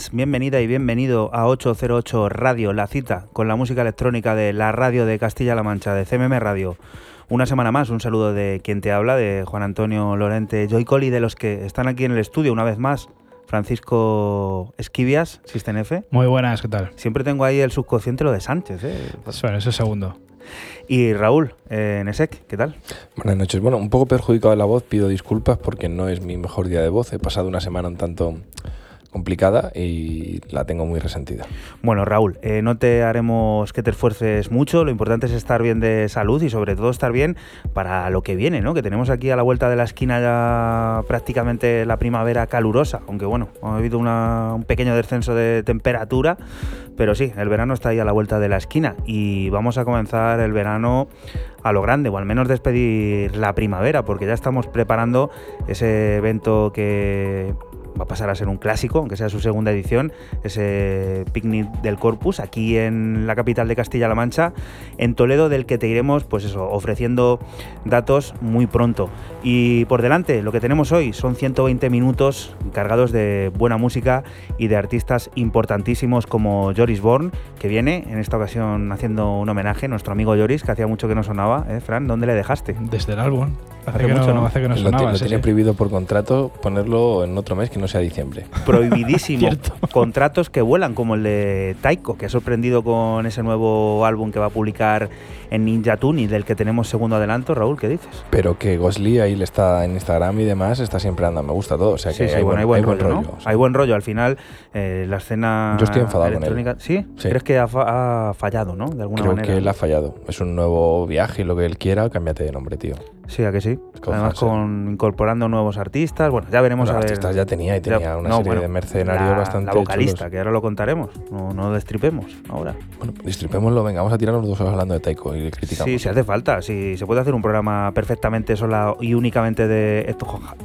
Buenas, bienvenida y bienvenido a 808 Radio, la cita con la música electrónica de la radio de Castilla-La Mancha, de CMM Radio. Una semana más, un saludo de quien te habla, de Juan Antonio Lorente Joycol y de los que están aquí en el estudio una vez más. Francisco Esquivias, System F. Muy buenas, ¿qué tal? Siempre tengo ahí el subconsciente lo de Sánchez. ¿eh? Bueno, ese segundo. Y Raúl, eh, Nesek, ¿qué tal? Buenas noches. Bueno, un poco perjudicado de la voz, pido disculpas porque no es mi mejor día de voz. He pasado una semana un tanto complicada y la tengo muy resentida. Bueno, Raúl, eh, no te haremos que te esfuerces mucho, lo importante es estar bien de salud y sobre todo estar bien para lo que viene, ¿no? Que tenemos aquí a la vuelta de la esquina ya prácticamente la primavera calurosa, aunque bueno, ha habido un pequeño descenso de temperatura, pero sí, el verano está ahí a la vuelta de la esquina y vamos a comenzar el verano a lo grande, o al menos despedir la primavera, porque ya estamos preparando ese evento que va a pasar a ser un clásico, aunque sea su segunda edición, ese picnic del Corpus, aquí en la capital de Castilla-La Mancha, en Toledo, del que te iremos, pues eso, ofreciendo datos muy pronto. Y por delante, lo que tenemos hoy son 120 minutos cargados de buena música y de artistas importantísimos como Joris Born, que viene en esta ocasión haciendo un homenaje, nuestro amigo Joris, que hacía mucho que no sonaba. ¿eh, Fran? ¿Dónde le dejaste? Desde el álbum. Hace, mucho no, hace que no sonaba. Lo, tenía prohibido por contrato ponerlo en otro mes que no sea diciembre. Prohibidísimo. Contratos que vuelan, como el de Taiko, que ha sorprendido con ese nuevo álbum que va a publicar en Ninja Tune del que tenemos segundo adelanto. Raúl, ¿qué dices? Pero que Gosli ahí le está en Instagram y demás, está siempre andando, me gusta todo. O sea que hay, buen, rollo. Hay buen rollo. Al final, eh, la escena. Yo estoy enfadado con él. ¿Sí? ¿Crees que ha, fallado, no? De alguna Creo manera. que él ha fallado. Es un nuevo viaje y lo que él quiera, cámbiate de nombre, tío. Sí, a que sí. Además, con incorporando nuevos artistas. Bueno, ya veremos a ver. artistas ya tenía y tenía una serie de mercenarios bastante. La vocalista, que ahora lo contaremos. No, no destripemos ahora. Bueno, destripémoslo, venga, vamos a tirarnos dos horas hablando de Taiko criticamos. Sí, si hace falta. Si se puede hacer un programa perfectamente sola y únicamente de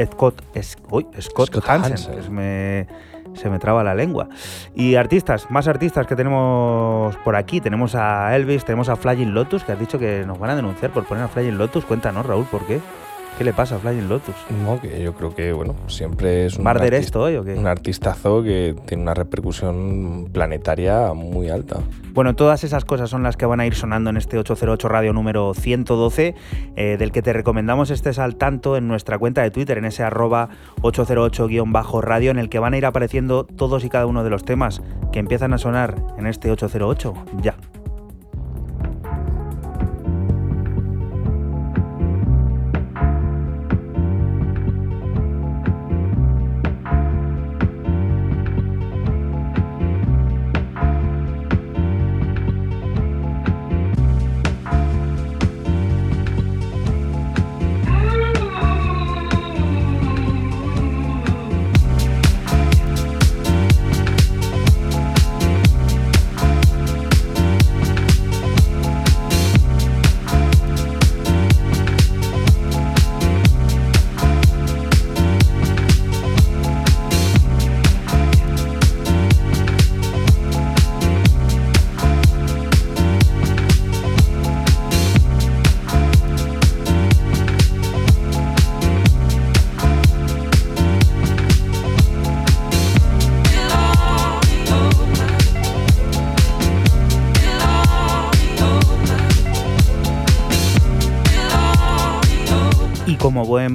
Scott, Scott, Scott Hansen. me, se me traba la lengua. Y artistas, más artistas que tenemos por aquí. Tenemos a Elvis, tenemos a Flying Lotus, que has dicho que nos van a denunciar por poner a Flying Lotus. Cuéntanos, Raúl, ¿por qué? ¿Qué le pasa a Flying Lotus? No, que yo creo que, bueno, siempre es un, artista, hoy, ¿o qué? un artistazo que tiene una repercusión planetaria muy alta. Bueno, todas esas cosas son las que van a ir sonando en este 808 Radio número 112, eh, del que te recomendamos estés al tanto en nuestra cuenta de Twitter, en ese arroba 808-radio, en el que van a ir apareciendo todos y cada uno de los temas que empiezan a sonar en este 808. Ya.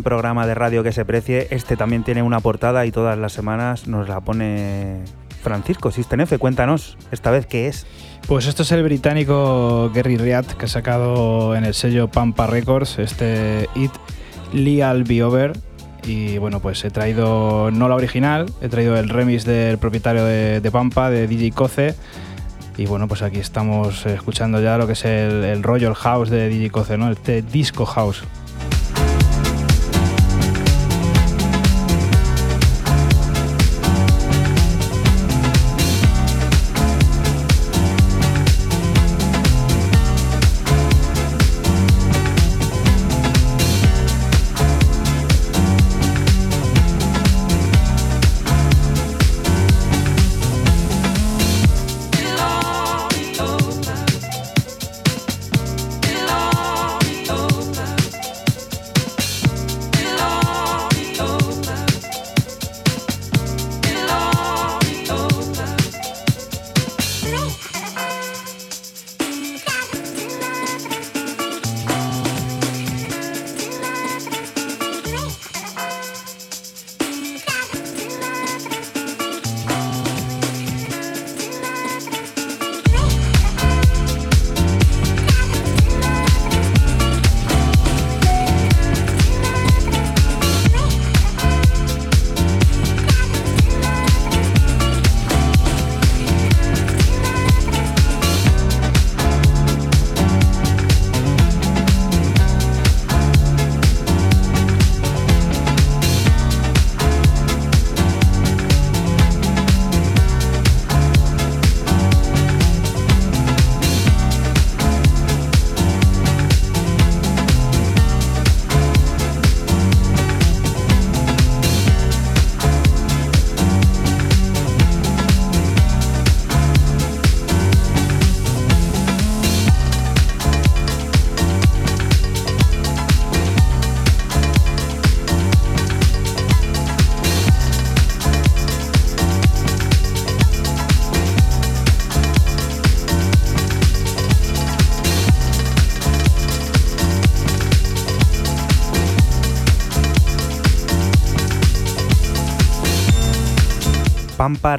Buen programa de radio que se precie, este también tiene una portada y todas las semanas nos la pone Francisco Sistenefe. Cuéntanos, esta vez qué es. Pues esto es el británico Gary Riat que ha sacado en el sello Pampa Records este It Leal Be Over. Y bueno, pues he traído no la original, he traído el remix del propietario de, Pampa, de DJ Coce. Y bueno, pues aquí estamos escuchando ya lo que es el, el Royal House de DJ Coce, ¿no? Este Disco House.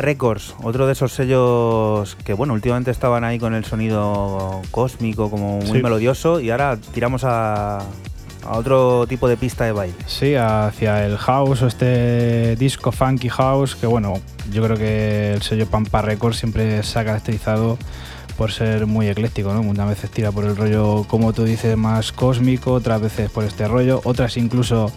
Records, otro de esos sellos que, bueno, últimamente estaban ahí con el sonido cósmico, como muy Sí. melodioso, y ahora tiramos a, a otro tipo de pista de baile. Sí, hacia el house o este disco funky house, que bueno, yo creo que el sello Pampa Records siempre se ha caracterizado por ser muy ecléctico, ¿no? Unas veces tira por el rollo, como tú dices, más cósmico, otras veces por este rollo, otras incluso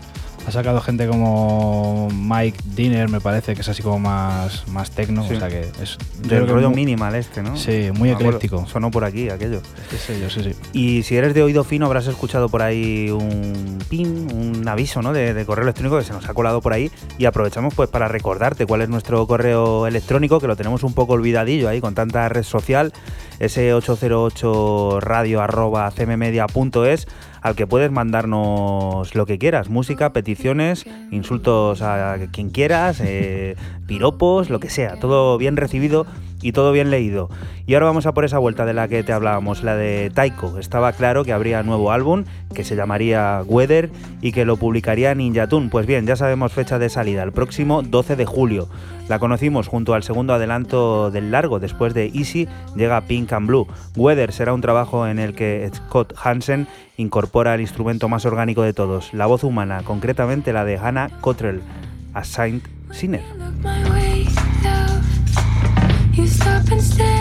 ha sacado gente como Mike Dinner, me parece, que es así como más, más tecno, Sí. o sea que es yo rollo minimal este, ¿no? Sí, muy ecléctico. Sonó por aquí, aquello. Sello, sí, sí. Y si eres de oído fino, habrás escuchado por ahí un pin, un aviso ¿no? de, de correo electrónico que se nos ha colado por ahí. Y aprovechamos pues para recordarte cuál es nuestro correo electrónico, que lo tenemos un poco olvidadillo ahí con tanta red social, ese 808 radio arroba cmmedia.es, al que puedes mandarnos lo que quieras, música, peticiones, insultos a quien quieras, eh, piropos, lo que sea, todo bien recibido y todo bien leído. Y ahora vamos a por esa vuelta de la que te hablábamos, la de Taiko. Estaba claro que habría nuevo álbum que se llamaría Weather y que lo publicaría Ninja Tune. Pues bien, ya sabemos fecha de salida, el próximo 12 de julio. La conocimos junto al segundo adelanto del largo, después de Easy llega Pink and Blue. Weather será un trabajo en el que Scott Hansen incorpora el instrumento más orgánico de todos, la voz humana, concretamente la de Hannah Cottrell, a Saint Sinner. Wednesday.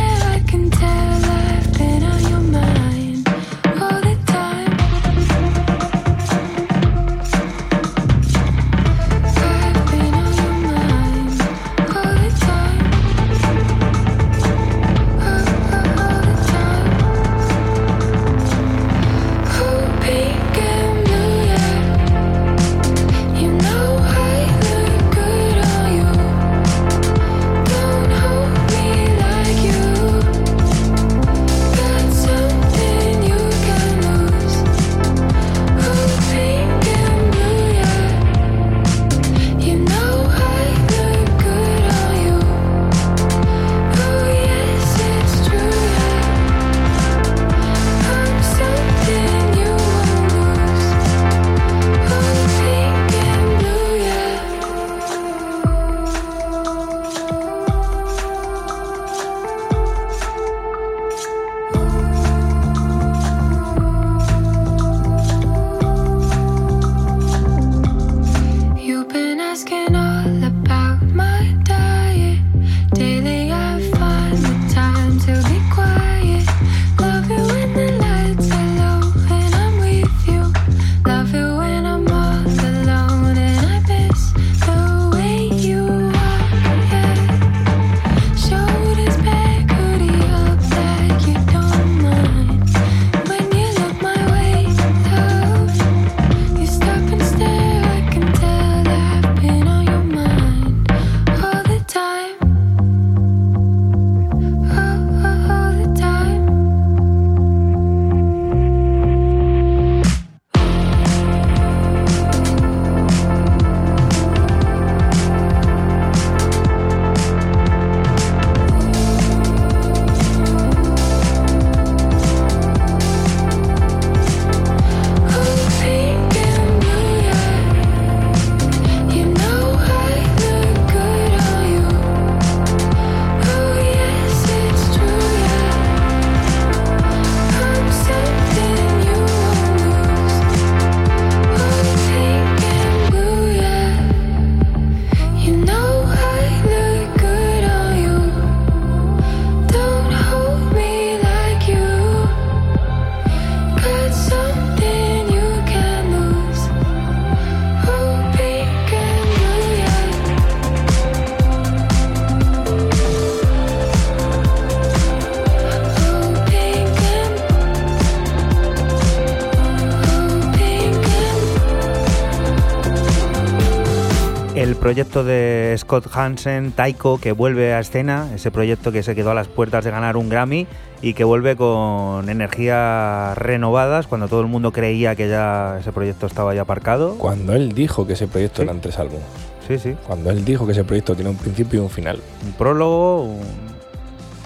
Proyecto de Scott Hansen, Taiko, que vuelve a escena, ese proyecto que se quedó a las puertas de ganar un Grammy y que vuelve con energías renovadas cuando todo el mundo creía que ya ese proyecto estaba ya aparcado. Cuando él dijo que ese proyecto Sí. eran tres álbumes. Sí, sí. Cuando él dijo que ese proyecto tiene un principio y un final. Un prólogo, un-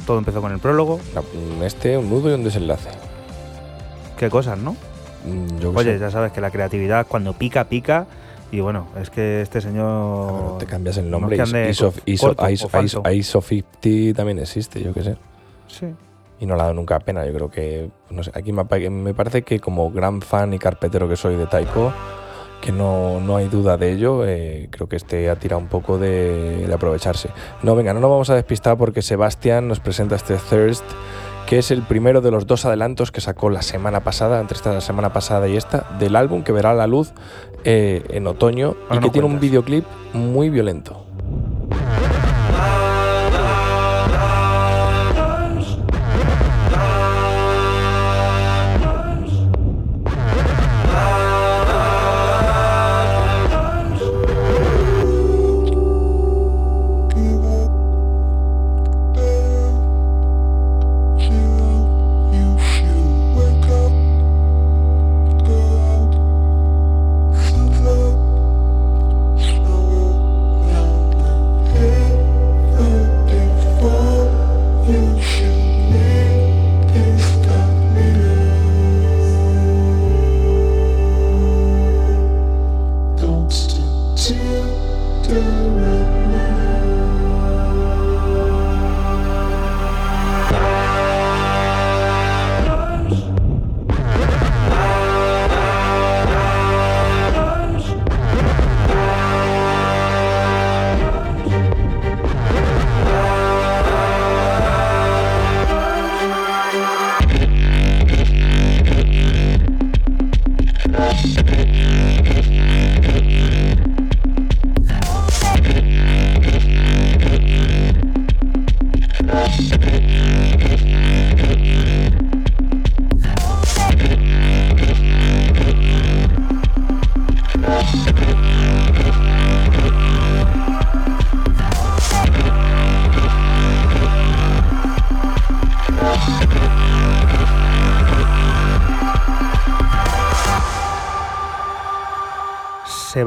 todo empezó con el prólogo. Este, un nudo y un desenlace. Qué cosas, ¿no? Mm, Yo Oye, sé. ya sabes que la creatividad cuando pica, pica Y bueno, es que este señor. Te cambias el no nombre. Is- ISO, ISO, ISO, falso. ISO, ISO 50 también existe, yo qué sé. Sí. Y no le ha dado nunca pena. Yo creo que, no sé, aquí me, me parece que como gran fan y carpetero que soy de Taiko, que no, no hay duda de ello, eh, creo que este ha tirado un poco de, de aprovecharse. No, venga, no nos vamos a despistar porque Sebastián nos presenta este Thirst, que es el primero de los dos adelantos que sacó la semana pasada, entre esta semana pasada y esta, del álbum que verá la luz eh, en otoño Ahora y que tiene un videoclip muy violento.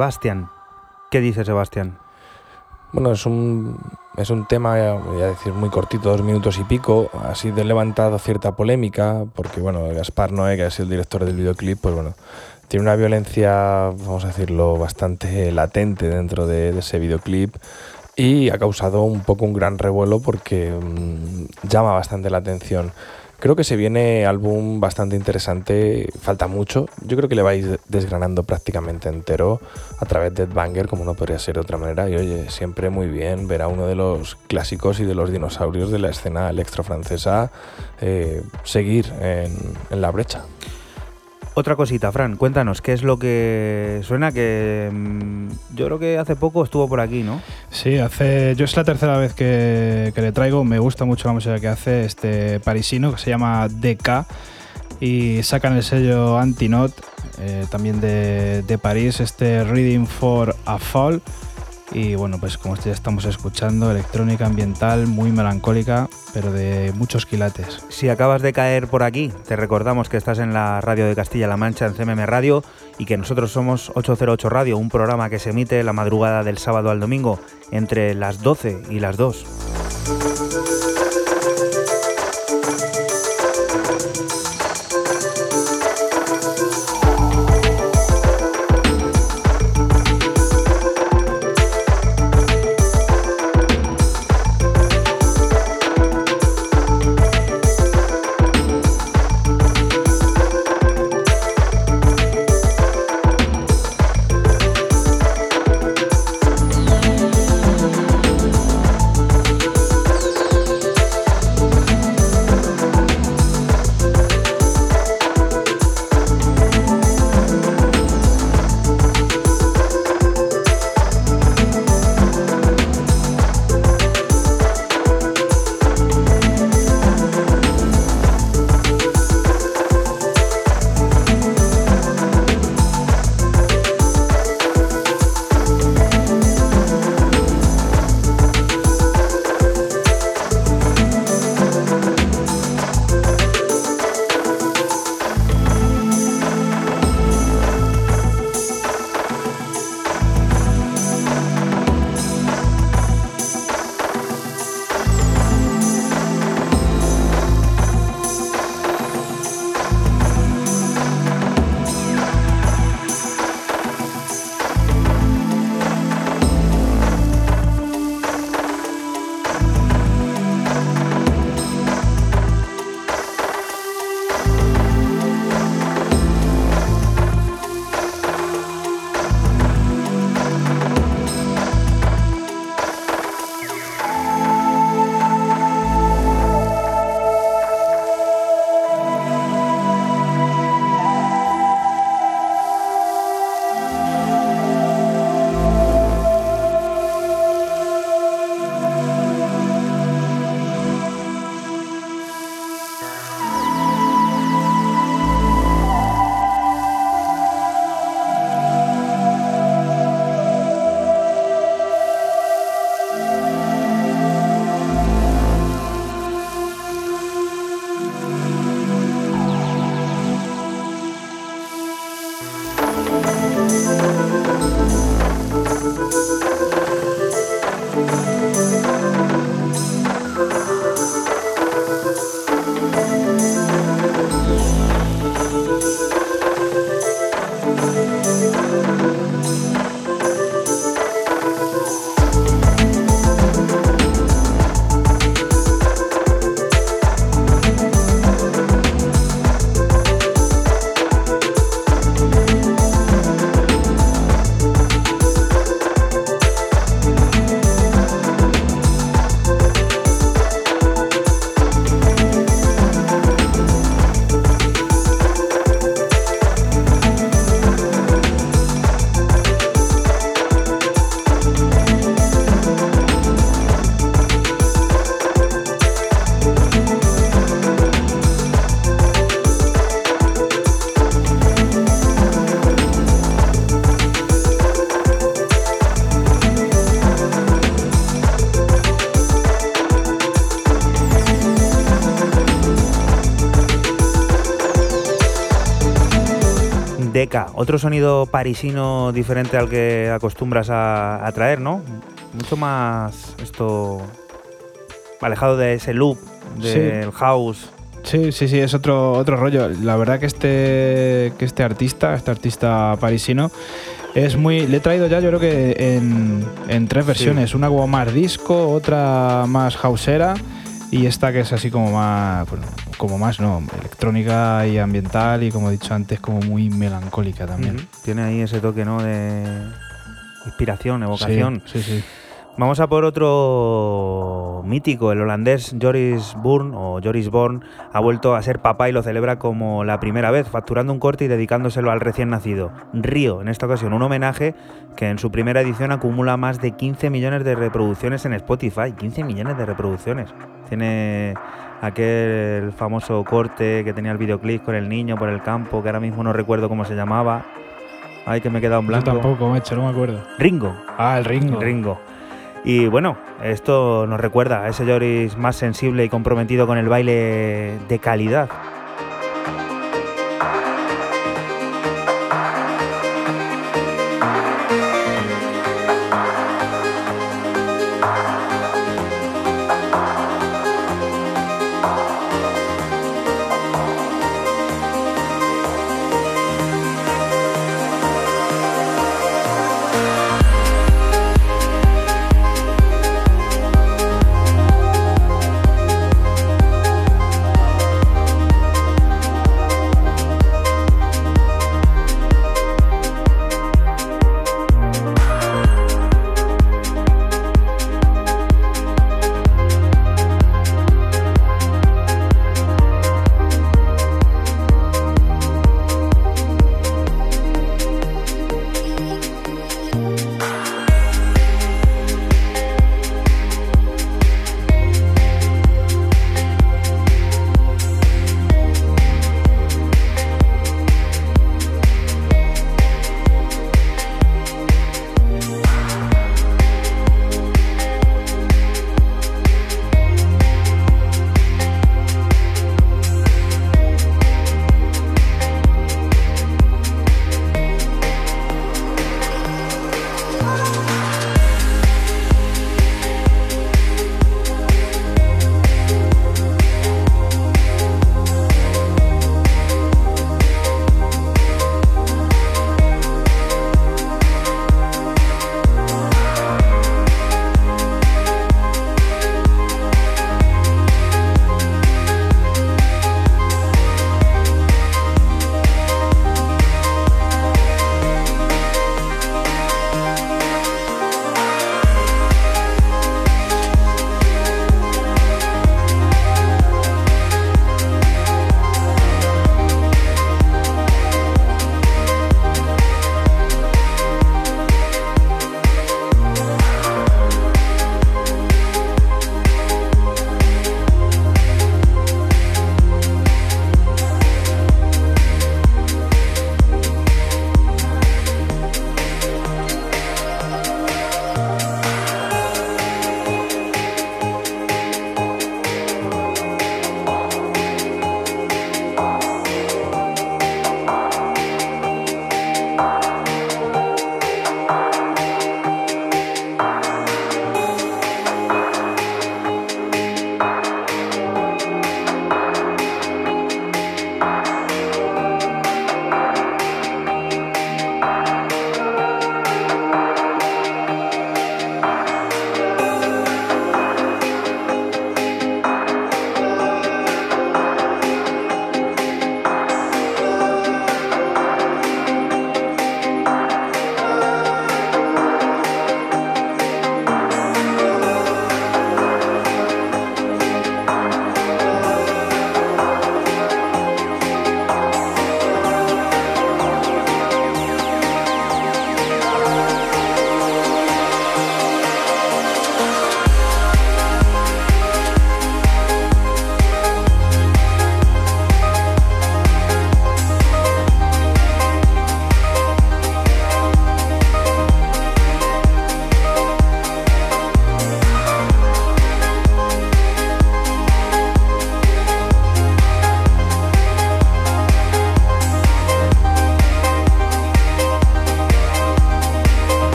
Sebastián. ¿Qué dice Sebastián? Bueno, es un, es un tema, voy a decir, muy cortito, dos minutos y pico. Ha sido levantado cierta polémica, porque, bueno, Gaspar Noé, que es el director del videoclip, pues bueno, tiene una violencia, vamos a decirlo, bastante latente dentro de, de ese videoclip y ha causado un poco un gran revuelo porque mm, llama bastante la atención. Creo que se viene álbum bastante interesante, falta mucho. Yo creo que le vais desgranando prácticamente entero a través de Banger, como no podría ser de otra manera. Y oye, siempre muy bien ver a uno de los clásicos y de los dinosaurios de la escena electro francesa eh, seguir en la brecha. Otra cosita, Fran, cuéntanos, ¿qué es lo que suena? Que mm, yo creo que hace poco estuvo por aquí, ¿no? Sí, hace. Yo es la tercera vez que, que le traigo. Me gusta mucho la música que hace este parisino que se llama DK. Y sacan el sello Antinot, eh, también de, de París, este Reading for a Fall. Y bueno, pues como ya estamos escuchando, electrónica ambiental muy melancólica, pero de muchos quilates. Si acabas de caer por aquí, te recordamos que estás en la radio de Castilla-La Mancha, en CMM Radio, y que nosotros somos 808 Radio, un programa que se emite la madrugada del sábado al domingo, entre las 12 y las 2. Otro sonido parisino diferente al que acostumbras a, a traer, ¿no? Mucho más esto alejado de ese loop del house. Sí, sí, sí, es otro, otro rollo. La verdad que este, que este artista, este artista parisino, es muy. Le he traído ya, yo creo que en, en tres versiones. Una como más disco, otra más houseera y esta que es así como más. bueno, como más, no, electrónica y ambiental y como he dicho antes, como muy melancólica también. Tiene ahí ese toque, ¿no? De inspiración, evocación. Sí, sí, sí. Vamos a por otro mítico, el holandés Joris Bourne o Joris Born ha vuelto a ser papá y lo celebra como la primera vez, facturando un corte y dedicándoselo al recién nacido. Río, en esta ocasión, un homenaje que en su primera edición acumula más de 15 millones de reproducciones en Spotify. 15 millones de reproducciones. Tiene aquel famoso corte que tenía el videoclip con el niño por el campo, que ahora mismo no recuerdo cómo se llamaba. Ay, que me he quedado en Yo blanco. tampoco, macho, no me acuerdo. Ringo. Ah, el Ringo. Ringo. Y bueno, esto nos recuerda a ese Joris más sensible y comprometido con el baile de calidad.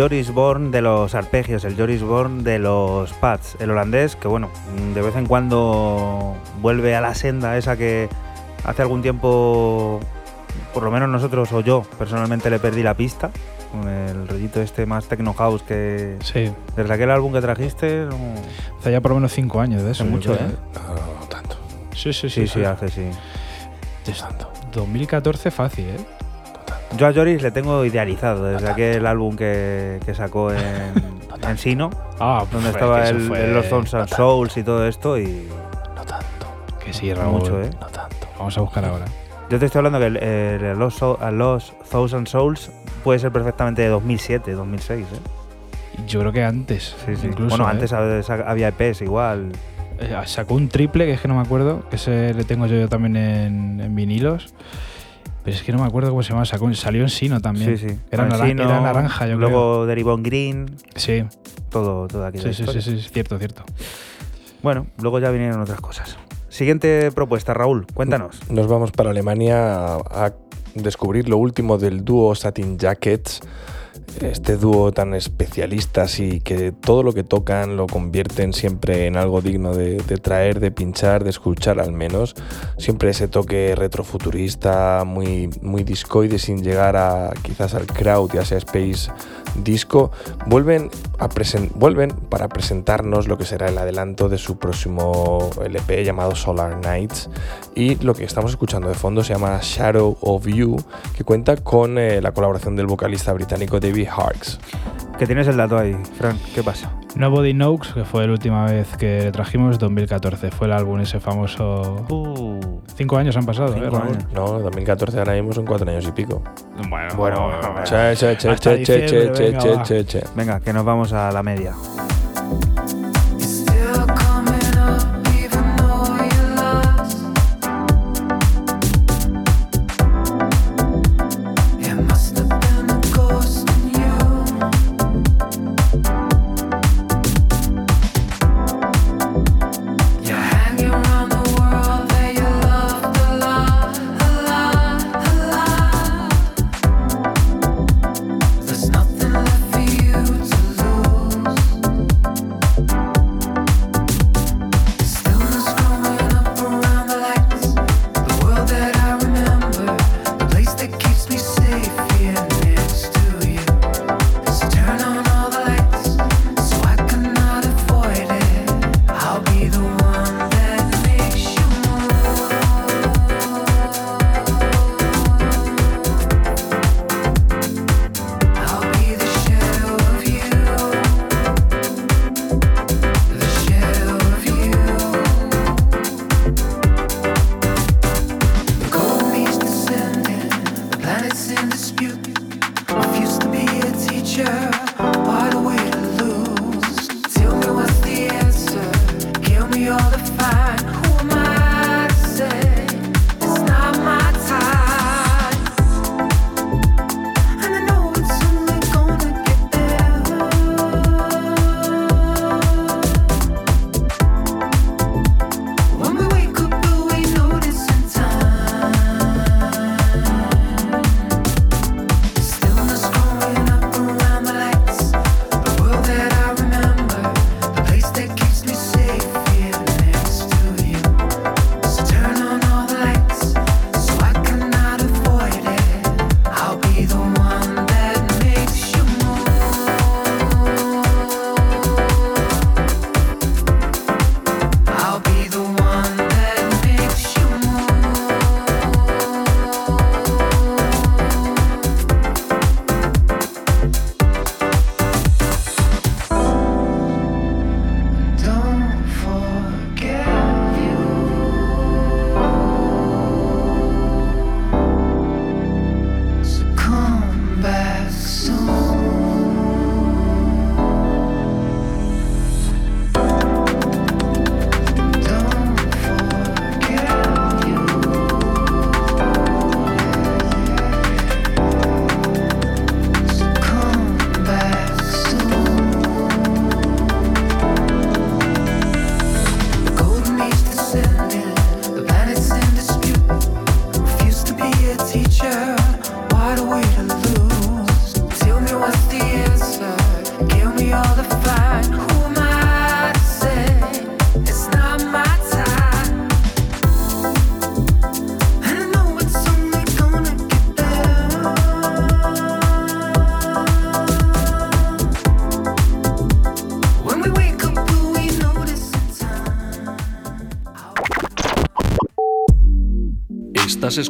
Joris Born de los arpegios, el Joris Born de los pads, el holandés que bueno, de vez en cuando vuelve a la senda esa que hace algún tiempo, por lo menos nosotros o yo personalmente le perdí la pista, con el rollito este más techno house que Sí, desde aquel álbum que trajiste, no, hace ya por lo menos cinco años de eso. Mucho, creo, ¿eh? No, no, no tanto. Sí, sí, sí, sí. sí, hace sí. Tanto. 2014 fácil, ¿eh? Yo a Joris le tengo idealizado desde aquel álbum que, que sacó en, en Sino, Ah, donde pues, estaba que eso el, fue- el Los Sons and Souls y todo esto y No tanto. Que sí, Raúl. mucho, ¿eh? No tanto. Vamos a buscar ahora. Yo te estoy hablando que el, el Los, Los Thousand Souls puede ser perfectamente de 2007, 2006. ¿eh? Yo creo que antes. Sí, sí. Incluso, bueno, ¿eh? antes hab- había EPs igual. Eh, sacó un triple, que es que no me acuerdo, que ese le tengo yo también en, en vinilos. Pero es que no me acuerdo cómo se llama. Sacó, salió en Sino también. Sí, sí. Era, naran- Francino, era naranja, yo Luego derivó en Green, creo. Sí, todo, toda aquella sí, sí, sí, sí, cierto, cierto. Bueno, luego ya vinieron otras cosas. Siguiente propuesta, Raúl, cuéntanos. Nos vamos para Alemania a, a descubrir lo último del dúo Satin Jackets. Este dúo tan especialistas y que todo lo que tocan lo convierten siempre en algo digno de, de traer, de pinchar, de escuchar al menos. Siempre ese toque retrofuturista, muy, muy discoide sin llegar a quizás al crowd y a ese space disco. Vuelven, a presen- vuelven para presentarnos lo que será el adelanto de su próximo LP llamado Solar Nights y lo que estamos escuchando de fondo se llama Shadow of You que cuenta con eh, la colaboración del vocalista británico David Harks. Que tienes el dato ahí, Fran, ¿qué pasa? Nobody Knows, que fue la última vez que le trajimos, 2014. Fue el álbum ese famoso. Cinco años han pasado, Cinco ¿eh. No, 2014 ahora mismo son cuatro años y pico. Bueno, Bueno, Che, che, che, che, che, che, che, che. Venga, que nos vamos a la media.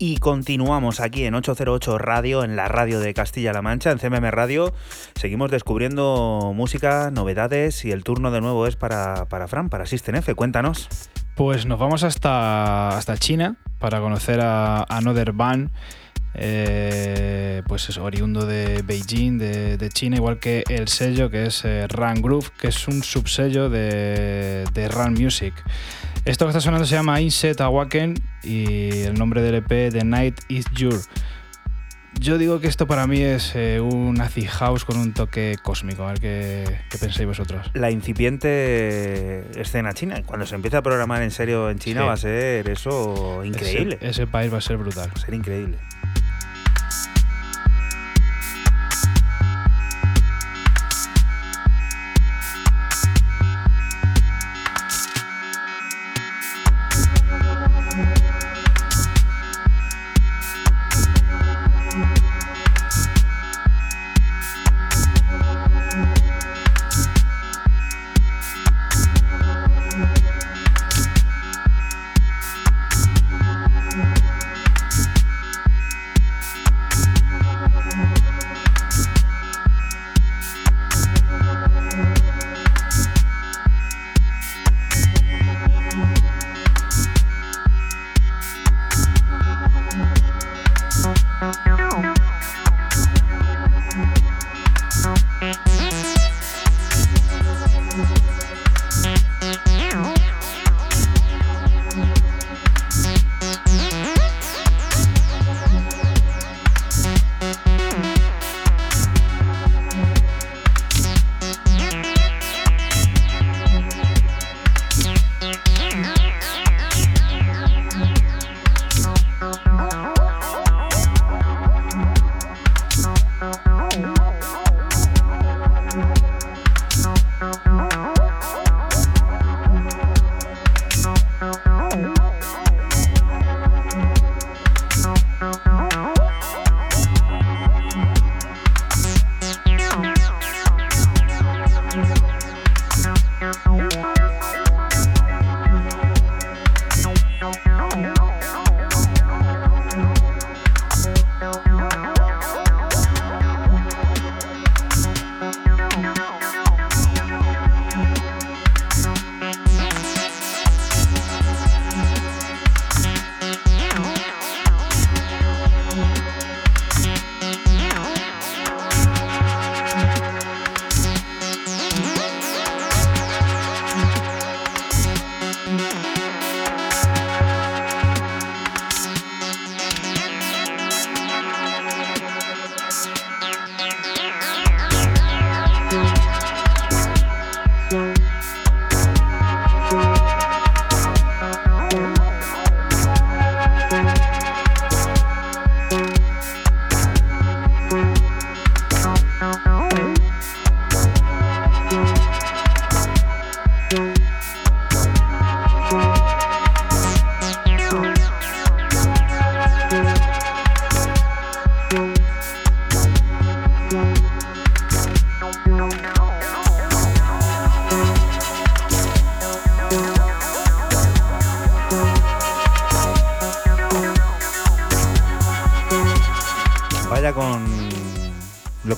Y continuamos aquí en 808 Radio, en la radio de Castilla-La Mancha, en CMM Radio. Seguimos descubriendo música, novedades y el turno de nuevo es para, para Fran, para System F. Cuéntanos. Pues nos vamos hasta, hasta China para conocer a Another Band. eh, pues es oriundo de Beijing, de, de China, igual que el sello que es eh, Run Groove, que es un subsello de, de Run Music. Esto que está sonando se llama Inset Awaken y el nombre del EP The Night is Your. Yo digo que esto para mí es eh, un acid house con un toque cósmico. A ver qué, qué pensáis vosotros. La incipiente escena china, cuando se empieza a programar en serio en China Sí. va a ser eso increíble. Ese, ese país va a ser brutal. Va a ser increíble.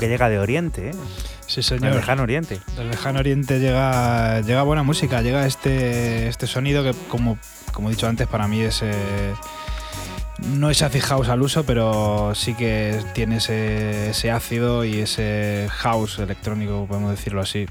Que llega de Oriente, ¿eh? Sí, Del señor. lejano Oriente. Del lejano oriente llega, llega buena música, llega este, este sonido que, como, como he dicho antes, para mí es. eh, no es acid house al uso, pero sí que tiene ese, ese ácido y ese house electrónico, podemos decirlo así.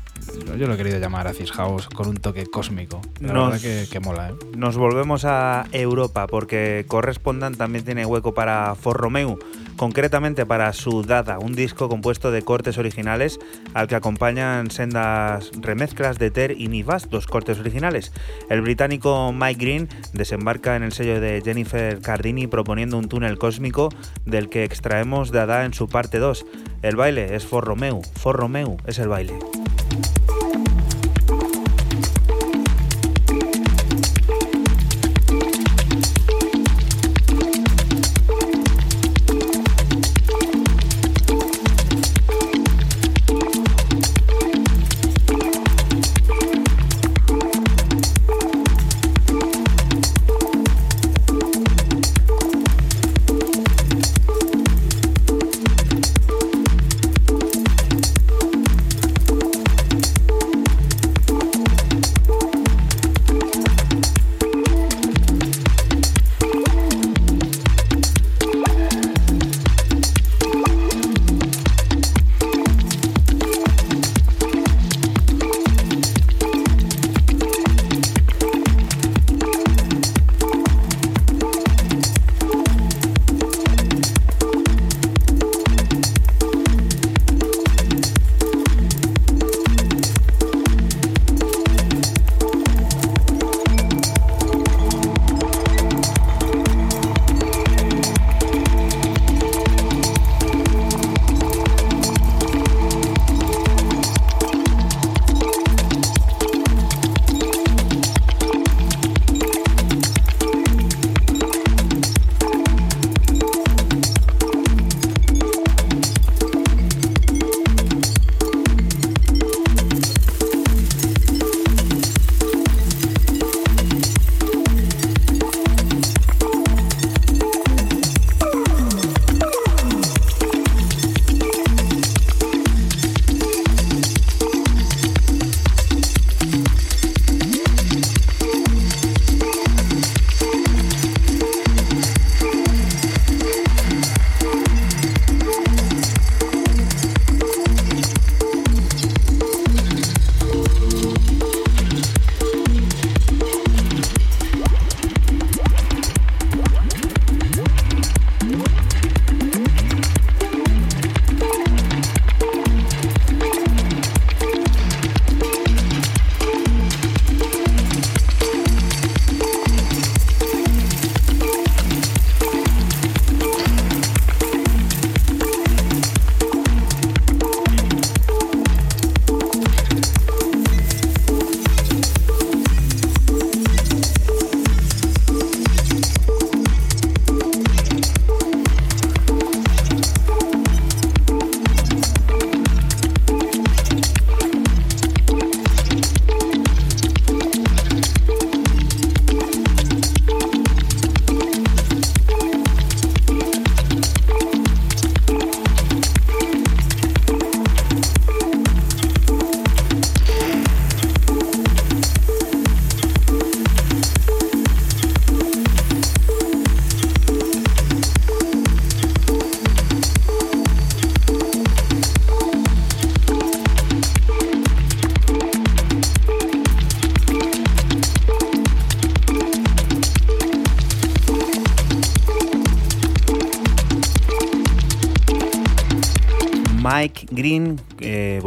Yo lo he querido llamar acid house con un toque cósmico. La Nos- verdad que, que mola, ¿eh? Nos volvemos a Europa porque Correspondan también tiene hueco para For Romeu, concretamente para su Dada, un disco compuesto de cortes originales al que acompañan sendas remezclas de Ter y Nivas, dos cortes originales. El británico Mike Green desembarca en el sello de Jennifer Cardini proponiendo un túnel cósmico del que extraemos Dada en su parte 2. El baile es For Romeu, For Romeu es el baile.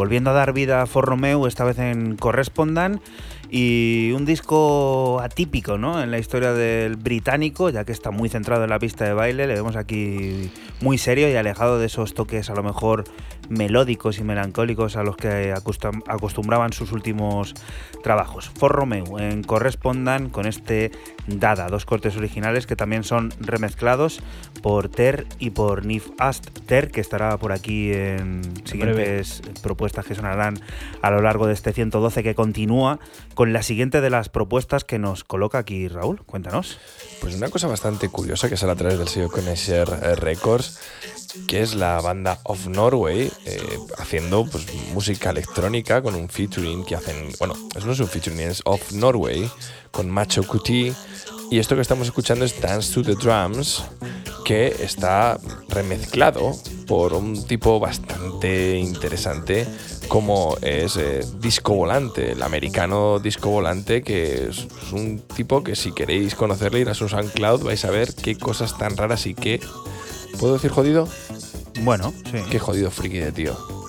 Volviendo a dar vida a For Romeo, esta vez en Correspondan. Y un disco atípico ¿no? en la historia del británico, ya que está muy centrado en la pista de baile. Le vemos aquí muy serio y alejado de esos toques a lo mejor melódicos y melancólicos a los que acostum- acostumbraban sus últimos trabajos. For Romeo en Correspondan con este Dada, dos cortes originales que también son remezclados por Ter y por Nif Ast. Ter, que estará por aquí en siguientes propuestas que sonarán a lo largo de este 112 que continúa con la siguiente de las propuestas que nos coloca aquí Raúl. Cuéntanos. Pues una cosa bastante curiosa que sale a través del sello Conexer eh, Records, que es la banda Of Norway eh, haciendo pues, música electrónica con un featuring que hacen, bueno, es no es un featuring, es Of Norway con Macho Cutie. Y esto que estamos escuchando es Dance to the Drums, que está remezclado por un tipo bastante interesante como es eh, Disco Volante, el americano Disco Volante, que es, es un tipo que si queréis conocerle, ir a su SoundCloud, vais a ver qué cosas tan raras y qué... ¿Puedo decir jodido? Bueno, sí. Qué jodido friki de tío.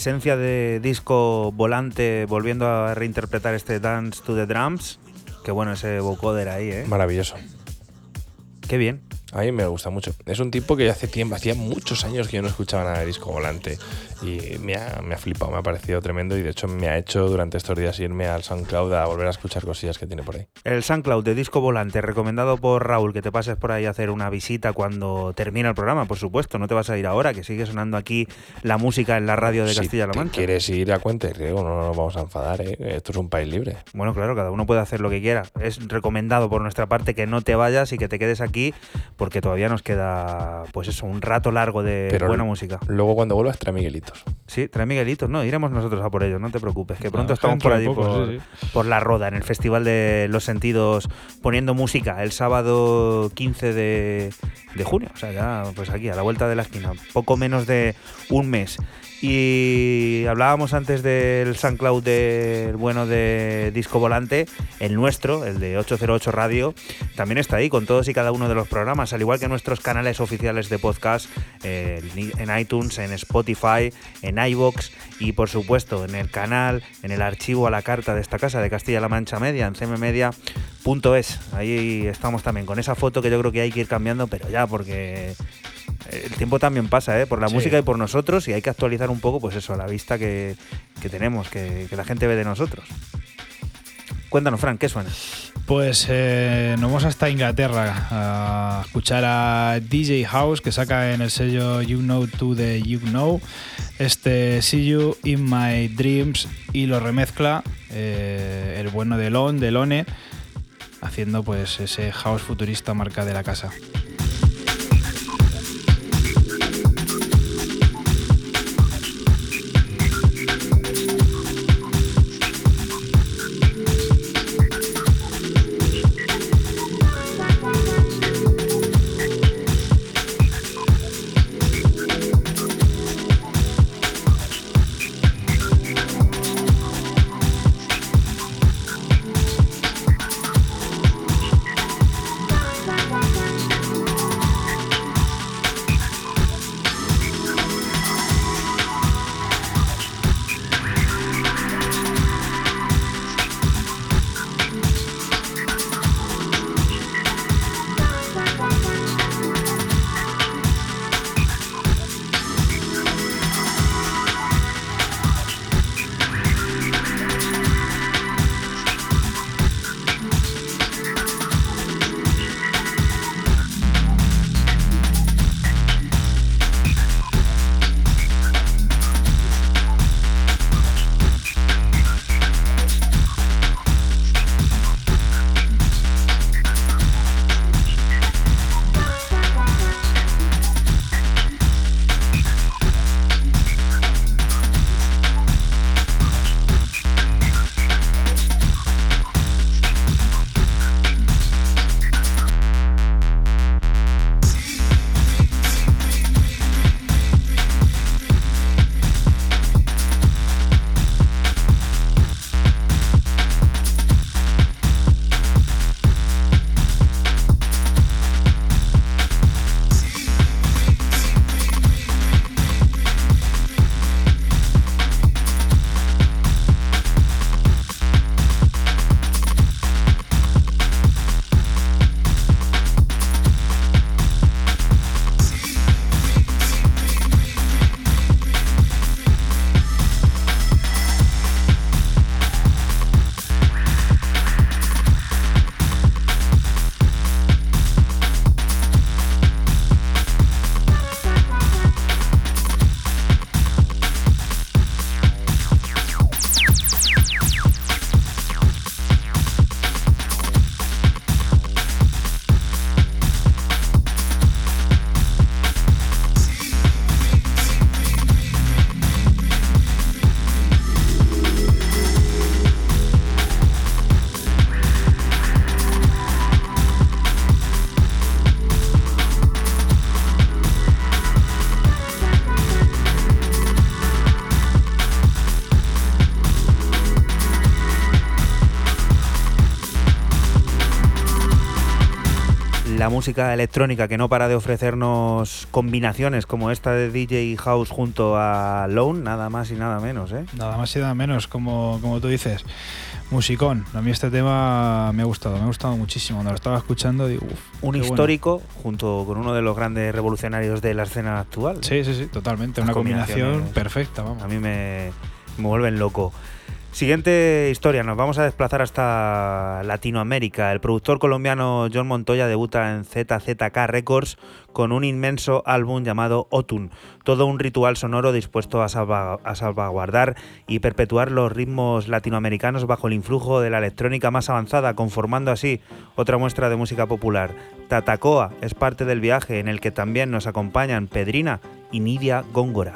Esencia de disco volante volviendo a reinterpretar este Dance to the Drums. Qué bueno ese vocoder ahí, ¿eh? Maravilloso. Qué bien. A mí me gusta mucho. Es un tipo que hace tiempo, hacía muchos años que yo no escuchaba nada de disco volante y me ha, me ha flipado, me ha parecido tremendo y de hecho me ha hecho durante estos días irme al SoundCloud a volver a escuchar cosillas que tiene por ahí. El SoundCloud de Disco Volante, recomendado por Raúl, que te pases por ahí a hacer una visita cuando termine el programa, por supuesto, no te vas a ir ahora, que sigue sonando aquí la música en la radio de si Castilla-La Mancha. quieres ir a cuenta y riego, no nos vamos a enfadar, ¿eh? esto es un país libre. Bueno, claro, cada uno puede hacer lo que quiera. Es recomendado por nuestra parte que no te vayas y que te quedes aquí, porque todavía nos queda, pues eso, un rato largo de Pero buena música. Luego cuando vuelvas trae Miguelitos. Sí, trae Miguelitos, no, iremos nosotros a por ellos, no te preocupes, que pronto Ah, estamos por allí de poco, por, sí, sí. por La Roda, en el Festival de los Sentidos, poniendo música el sábado 15 de, de junio, o sea, ya pues aquí, a la vuelta de la esquina, poco menos de un mes. Y hablábamos antes del SoundCloud del bueno de Disco Volante, el nuestro, el de 808 Radio, también está ahí con todos y cada uno de los programas, al igual que nuestros canales oficiales de podcast eh, en iTunes, en Spotify, en iBox y por supuesto en el canal, en el archivo a la carta de esta casa de Castilla-La Mancha Media, en cmmedia.es. Ahí estamos también con esa foto que yo creo que hay que ir cambiando, pero ya porque el tiempo también pasa, ¿eh? por la Sí. música y por nosotros, y hay que actualizar un poco, pues eso, la vista que, que tenemos, que, que la gente ve de nosotros. Cuéntanos, Frank, ¿qué suena? Pues eh, nos vamos hasta Inglaterra a escuchar a DJ House que saca en el sello You Know To The You Know este See You In My Dreams y lo remezcla eh, el bueno de Lon, de Lone, haciendo pues ese house futurista marca de la casa. La música electrónica que no para de ofrecernos combinaciones como esta de DJ House junto a Lone, nada más y nada menos, ¿eh? Nada más y nada menos, como, como tú dices. Musicón. A mí este tema me ha gustado, me ha gustado muchísimo. Cuando lo estaba escuchando, digo, uff. Un histórico junto con uno de los grandes revolucionarios de la escena actual. ¿no? Sí, sí, sí, totalmente. Las Una combinación perfecta, vamos. A mí me, me vuelven loco. Siguiente historia, nos vamos a desplazar hasta Latinoamérica. El productor colombiano John Montoya debuta en ZZK Records con un inmenso álbum llamado Otun, todo un ritual sonoro dispuesto a, salva- a salvaguardar y perpetuar los ritmos latinoamericanos bajo el influjo de la electrónica más avanzada, conformando así otra muestra de música popular. Tatacoa es parte del viaje en el que también nos acompañan Pedrina y Nidia Góngora.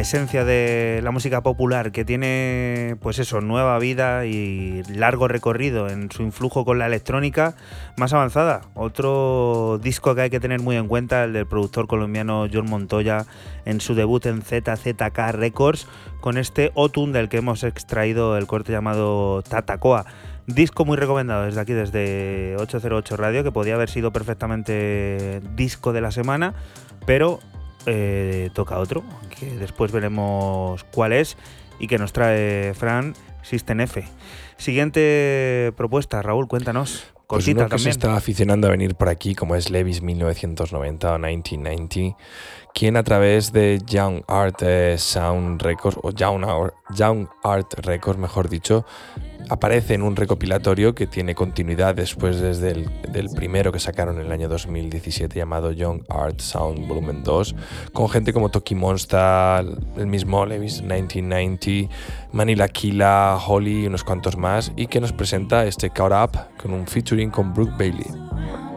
Esencia de la música popular que tiene pues eso, nueva vida y largo recorrido en su influjo con la electrónica más avanzada. Otro disco que hay que tener muy en cuenta, el del productor colombiano John Montoya en su debut en ZZK Records con este Otun del que hemos extraído el corte llamado Tatacoa. Disco muy recomendado desde aquí, desde 808 Radio, que podía haber sido perfectamente disco de la semana, pero eh, toca otro, que después veremos cuál es y que nos trae Fran System F. Siguiente propuesta, Raúl, cuéntanos. Pues uno que se está aficionando a venir por aquí, como es Levis 1990 o 1990, quien a través de Young Art eh, Sound Records, o Young, Ar- Young Art Records, mejor dicho, aparece en un recopilatorio que tiene continuidad después desde el del primero que sacaron en el año 2017 llamado Young Art Sound Volumen 2, con gente como Toki Monsta, el mismo Levis 1990, Manila Killa, Holly y unos cuantos más, y que nos presenta este Caught Up con un featuring con Brooke Bailey.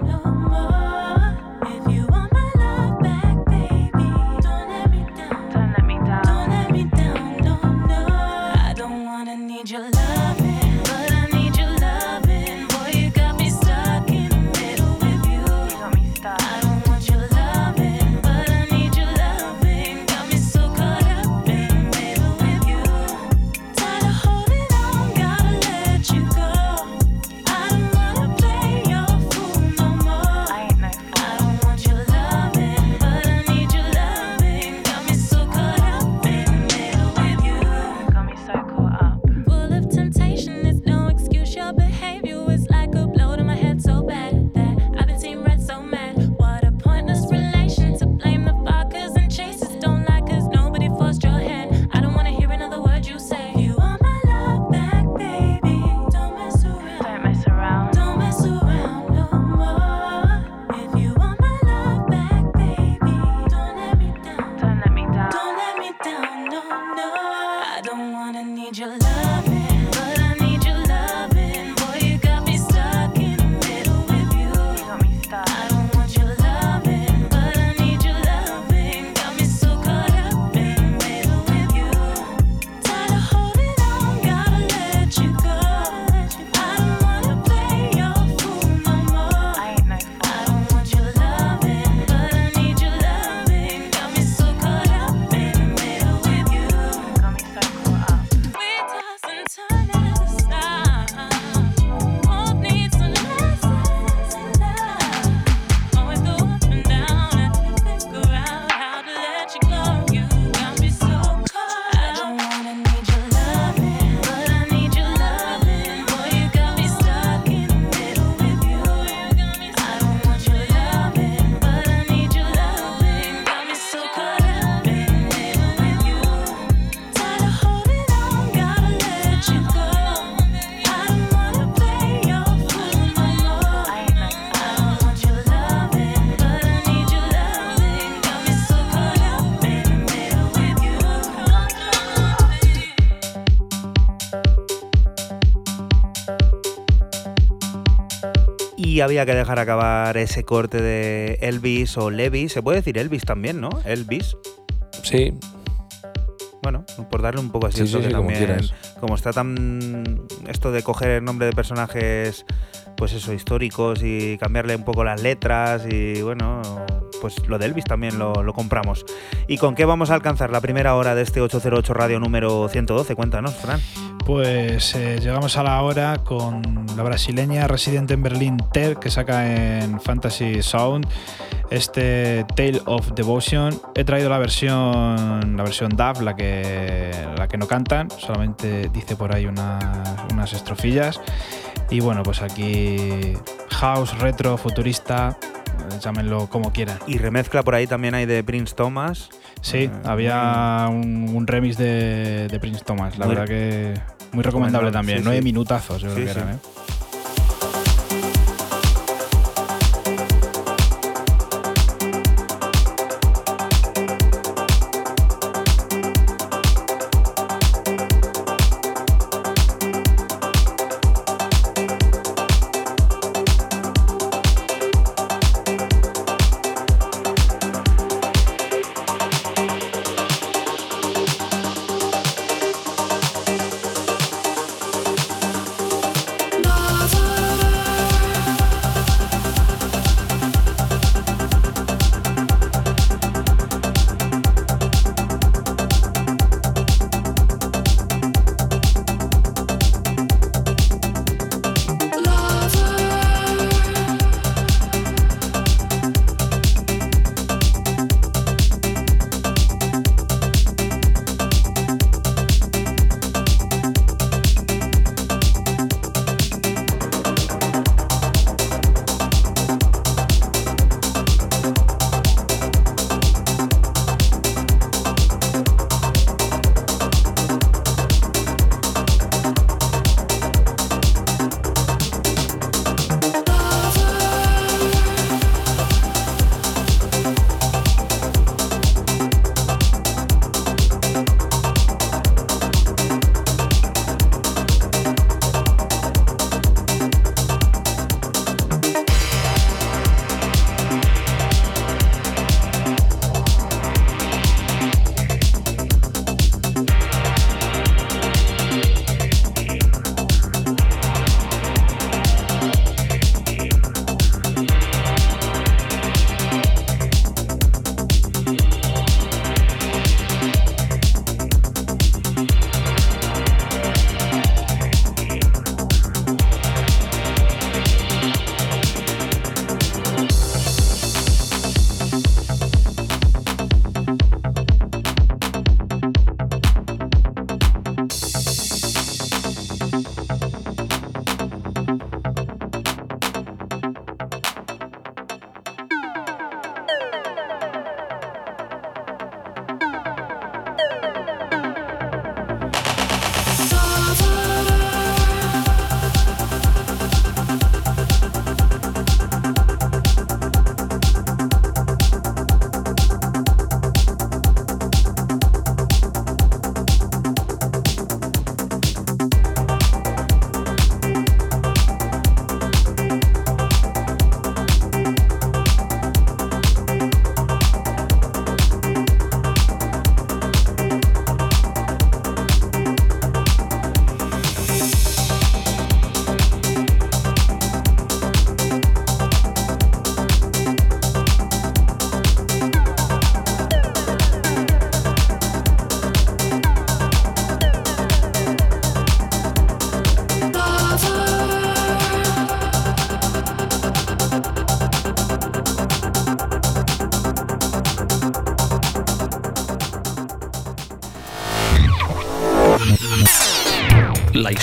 Y había que dejar acabar ese corte de Elvis o Levi. Se puede decir Elvis también, ¿no? Elvis. Sí, Bueno, por darle un poco así Sí, sí, sí, como también. como está tan. Esto de coger el nombre de personajes, pues eso, históricos y cambiarle un poco las letras y bueno. Pues lo de Elvis también lo, lo compramos. ¿Y con qué vamos a alcanzar la primera hora de este 808 Radio número 112? Cuéntanos, Fran. Pues eh, llegamos a la hora con la brasileña residente en Berlín, Ter, que saca en Fantasy Sound este Tale of Devotion. He traído la versión, la versión DAF, la que, la que no cantan, solamente dice por ahí unas, estrofillas. Y bueno, pues aquí house, retro, futurista, llámenlo como quieran. Y remezcla por ahí también hay de Prince Thomas. Sí, Eh, había un, un remix de, de Prince Thomas, la Muy- verdad que muy recomendable Recomendable, también. sí, Nueve sí. minutazos, yo creo que eran, ¿eh?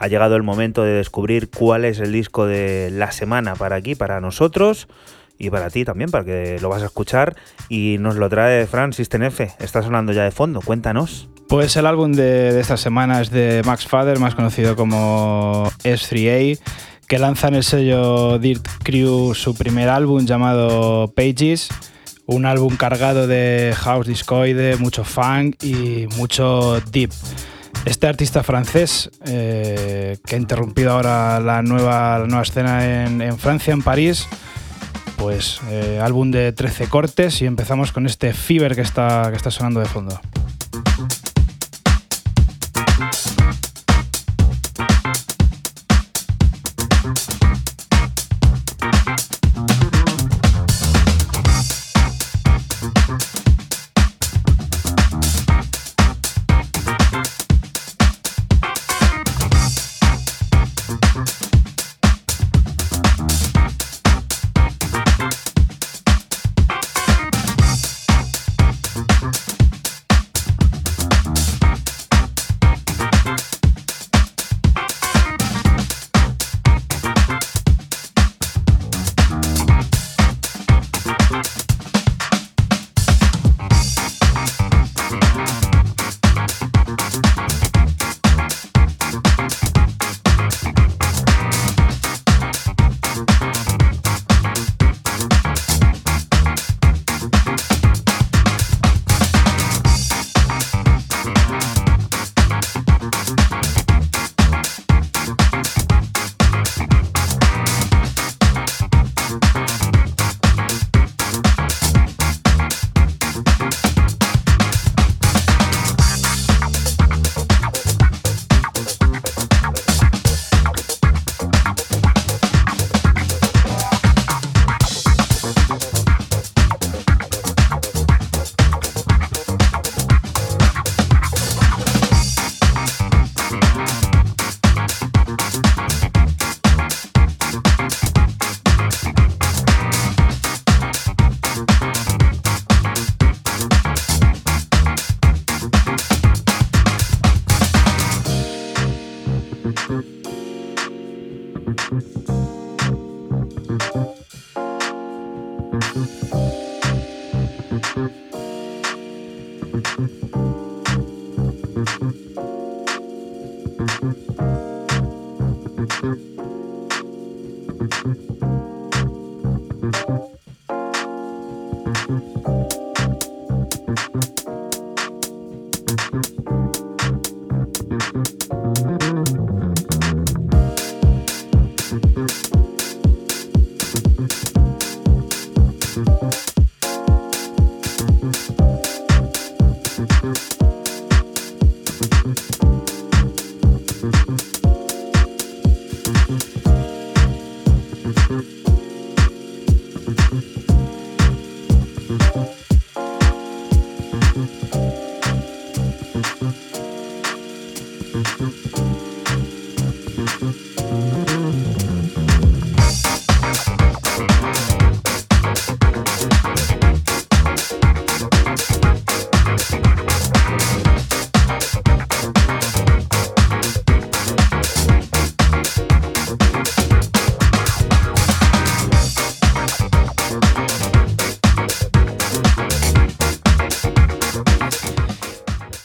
Ha llegado el momento de descubrir cuál es el disco de la semana para aquí, para nosotros y para ti también, para que lo vas a escuchar. Y nos lo trae Fran System F. Está sonando ya de fondo, cuéntanos. Pues el álbum de, de esta semana es de Max Fader, más conocido como S3A, que lanza en el sello Dirt Crew su primer álbum llamado Pages. Un álbum cargado de house discoide, mucho funk y mucho deep. Este artista francés, eh, que ha interrumpido ahora la nueva, la nueva escena en, Francia, en París, pues eh, álbum de 13 cortes y empezamos con este Fever que está, que está sonando de fondo.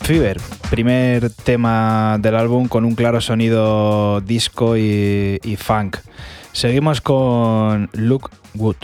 Fever, primer tema del álbum con un claro sonido disco y, funk. Seguimos con Look Good.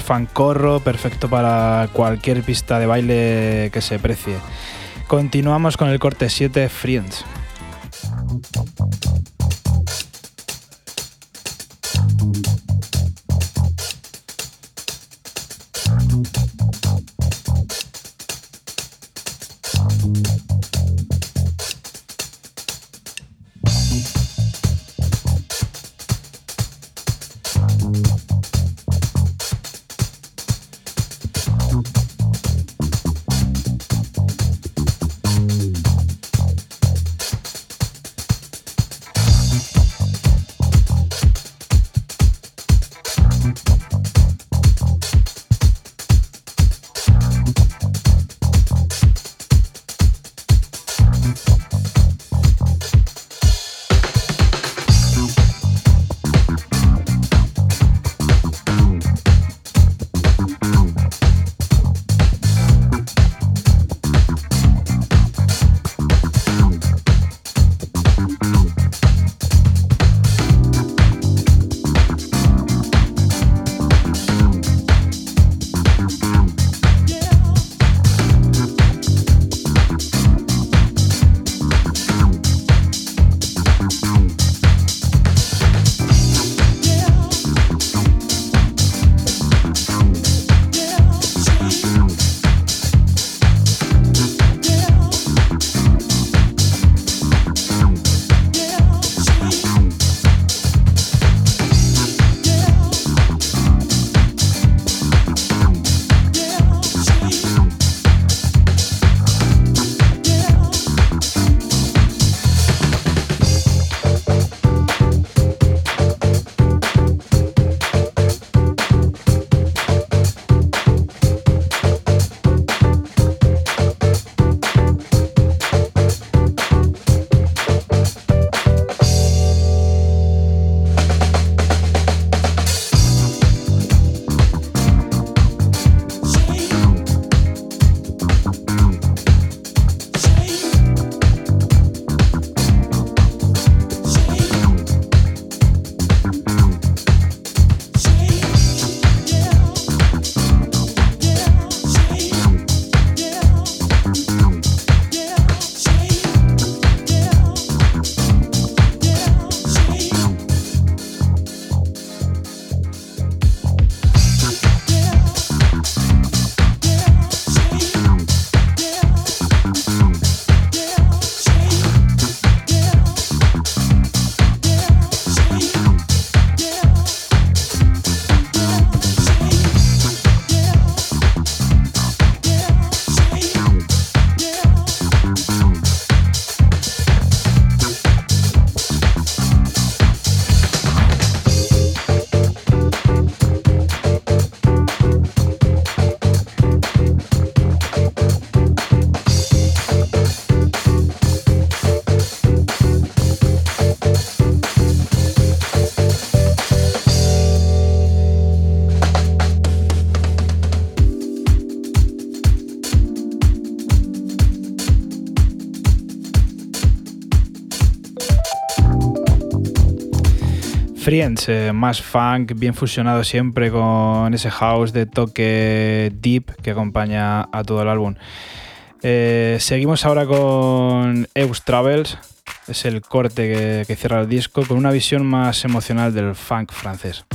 Fancorro, perfecto para cualquier pista de baile que se precie. Continuamos con el corte 7 Friends. Friends, eh, más funk, bien fusionado siempre con ese house de toque deep que acompaña a todo el álbum. Eh, seguimos ahora con Eus Travels, es el corte que, que cierra el disco, con una visión más emocional del funk francés.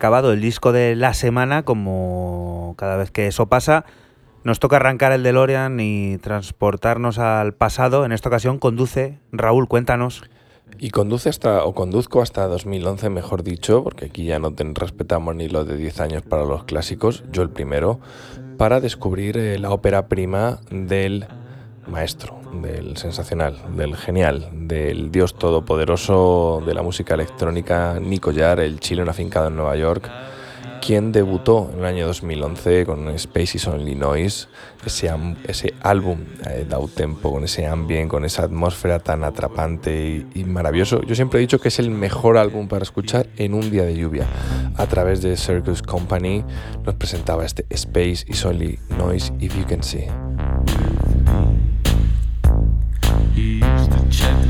Acabado el disco de la semana, como cada vez que eso pasa, nos toca arrancar el DeLorean y transportarnos al pasado. En esta ocasión conduce Raúl, cuéntanos. Y conduce hasta, o conduzco hasta 2011, mejor dicho, porque aquí ya no ten- respetamos ni lo de 10 años para los clásicos, yo el primero, para descubrir eh, la ópera prima del maestro, sensacional, del genial, del dios todopoderoso de la música electrónica, Nico Yar, el chileno afincado en Nueva York, quien debutó en el año 2011 con Space is Only Noise, ese, ese álbum eh, tempo con ese ambient, con esa atmósfera tan atrapante y, y maravilloso. Yo siempre he dicho que es el mejor álbum para escuchar en un día de lluvia. A través de Circus Company nos presentaba este Space is Only Noise If You Can See. Check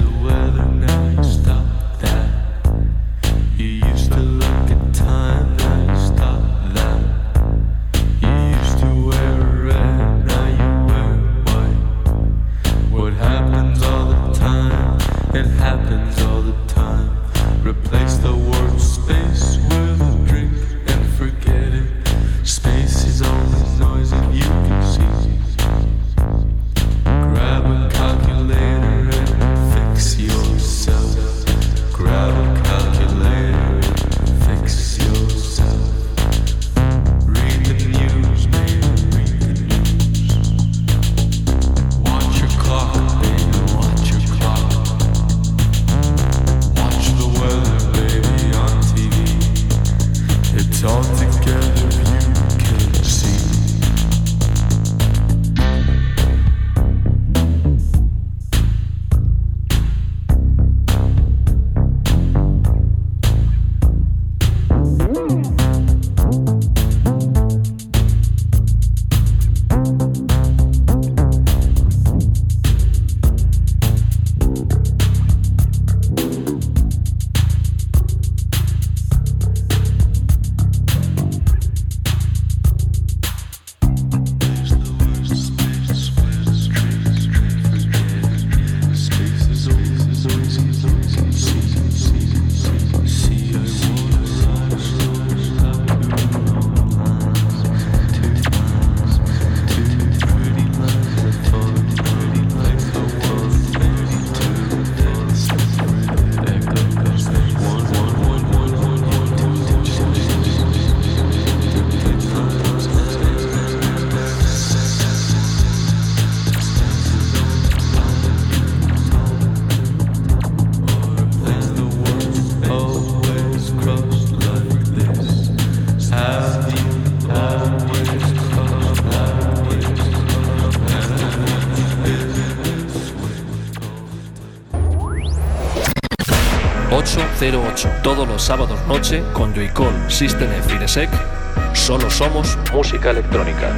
electrónica.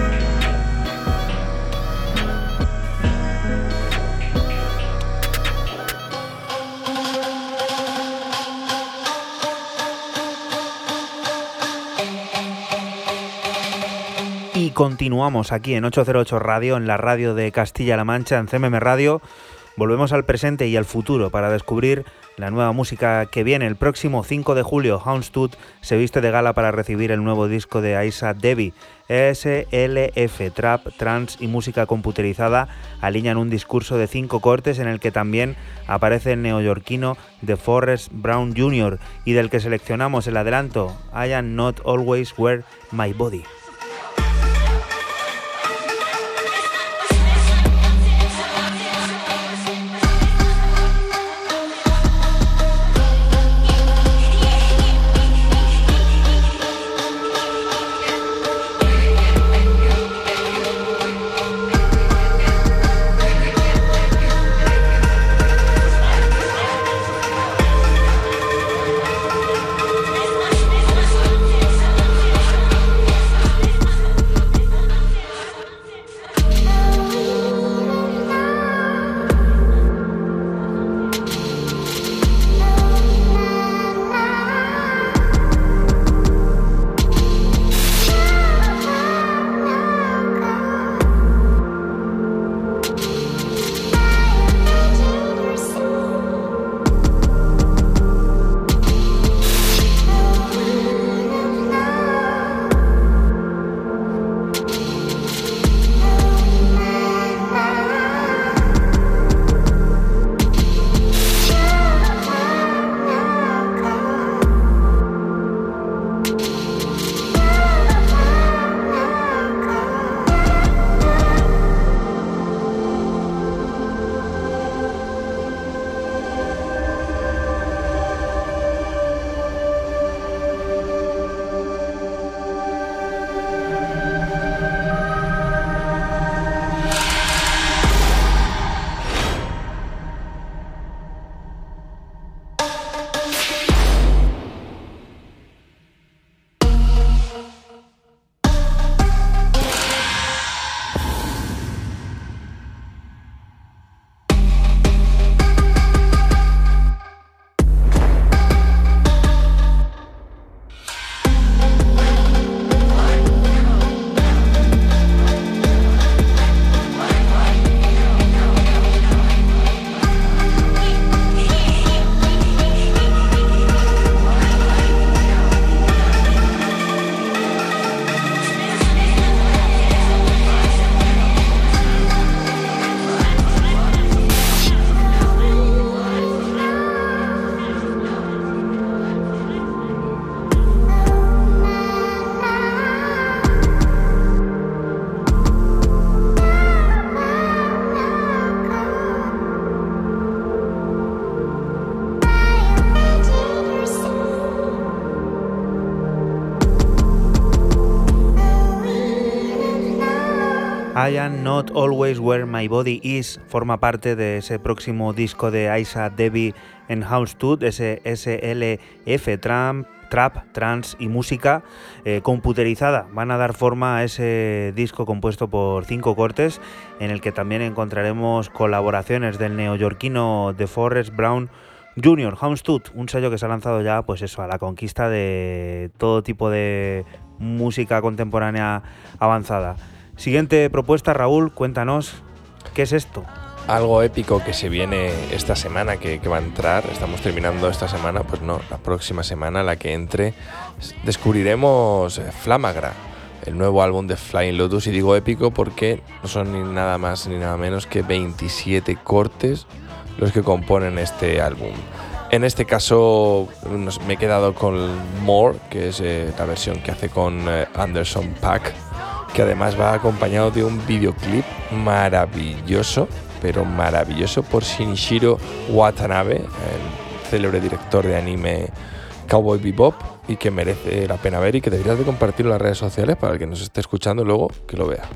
Y continuamos aquí en 808 Radio, en la radio de Castilla-La Mancha, en CMM Radio. Volvemos al presente y al futuro para descubrir la nueva música que viene. El próximo 5 de julio, Houndstooth se viste de gala para recibir el nuevo disco de Aisa Devi. SLF, Trap, Trance y música computerizada alinean un discurso de cinco cortes en el que también aparece el neoyorquino de Forrest Brown Jr. y del que seleccionamos el adelanto I am not always where my body. I Am Not Always Where My Body Is forma parte de ese próximo disco de Isa Debbie en House Tooth, ese SLF Trump, Trap, Trance y música eh, computerizada. Van a dar forma a ese disco compuesto por cinco cortes, en el que también encontraremos colaboraciones del neoyorquino de Forrest Brown Jr., Houndstooth, un sello que se ha lanzado ya, pues eso, a la conquista de todo tipo de música contemporánea avanzada. Siguiente propuesta, Raúl, cuéntanos, ¿qué es esto? Algo épico que se viene esta semana, que, va a entrar, estamos terminando esta semana, pues no, la próxima semana, la que entre, descubriremos eh, Flamagra, el nuevo álbum de Flying Lotus, y digo épico porque no son ni nada más ni nada menos que 27 cortes los que componen este álbum. En este caso me he quedado con More, que es eh, la versión que hace con eh, Anderson Pack, que además va acompañado de un videoclip maravilloso, pero maravilloso por Shinichiro Watanabe, el célebre director de anime Cowboy Bebop, y que merece la pena ver y que deberías de compartirlo en las redes sociales para el que nos esté escuchando luego que lo vea.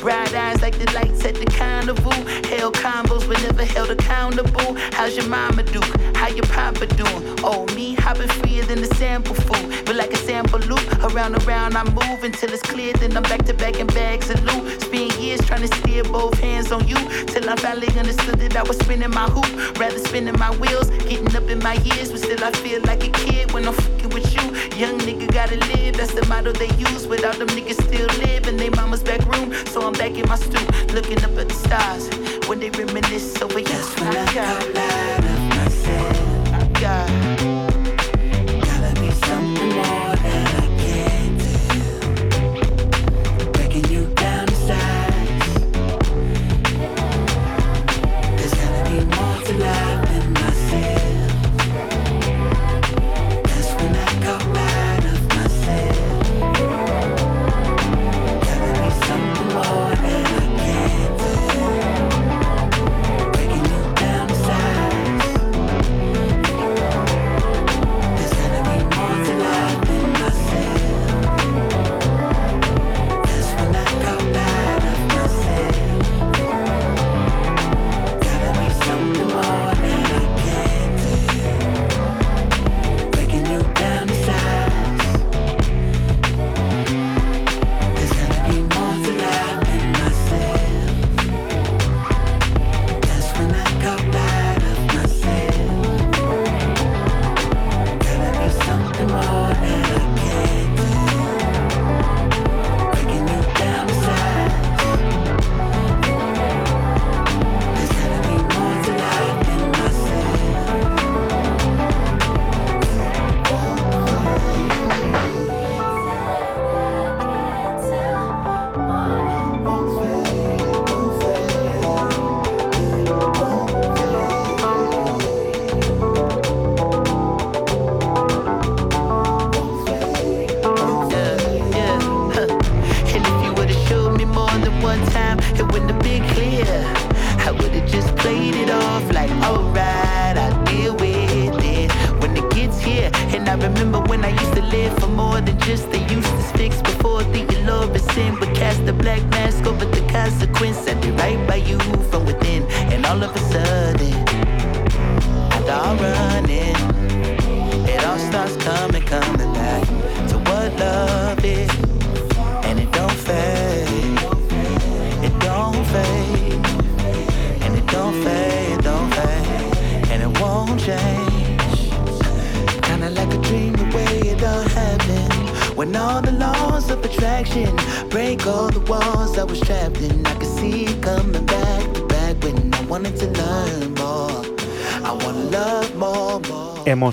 Bright eyes like the lights at the carnival. Hell combos but never held accountable. How's your mama do? How your papa doing? Oh, me hopping freer than the sample food. But like a sample loop, around and around I move until it's clear. Then I'm back to back in bags of loot. Spend years trying to steer both hands on you. Till I finally understood that I was spinning my hoop. Rather spinning my wheels. Getting up in my years, but still I feel like a kid when I'm. Young nigga gotta live, that's the motto they use. Without them niggas still live in their mama's back room. So I'm back in my stoop, looking up at the stars. When they reminisce over yes, when I got loud of myself.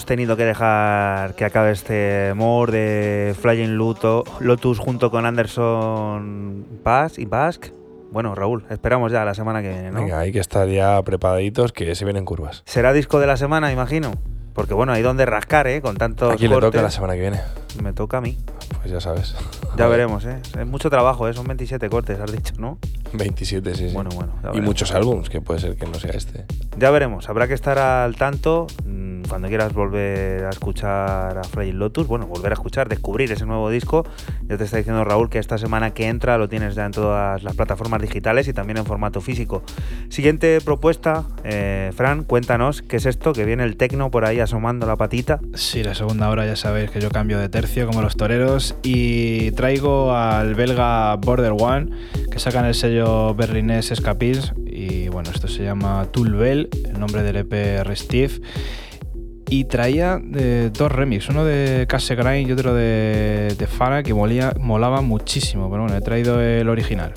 Tenido que dejar que acabe este more de Flying Luto, Lotus junto con Anderson Paz y Basque. Bueno, Raúl, esperamos ya la semana que viene, ¿no? Venga, hay que estar ya preparaditos que se vienen curvas. Será disco de la semana, imagino. Porque bueno, hay donde rascar, ¿eh? Con tantos ¿A quién le toca la semana que viene? Me toca a mí. Pues ya sabes. Ya veremos, ¿eh? Es mucho trabajo, ¿eh? Son 27 cortes, has dicho, ¿no? 27, sí, sí. Bueno, bueno. y muchos álbumes, que puede ser que no sea este. Ya veremos, habrá que estar al tanto. Cuando quieras volver a escuchar a Flying Lotus, bueno, volver a escuchar, descubrir ese nuevo disco, ya te está diciendo Raúl que esta semana que entra lo tienes ya en todas las plataformas digitales y también en formato físico. Siguiente propuesta, eh, Fran, cuéntanos qué es esto, que viene el tecno por ahí asomando la patita. Sí, la segunda hora ya sabéis que yo cambio de tercio como los toreros y traigo al belga Border One que sacan el sello berlinés Escapils y bueno, esto se llama Tulbel, el nombre del EP Restive y traía eh, dos remix, uno de Case Grind y otro de, de Fara que molía, molaba muchísimo, pero bueno, he traído el original.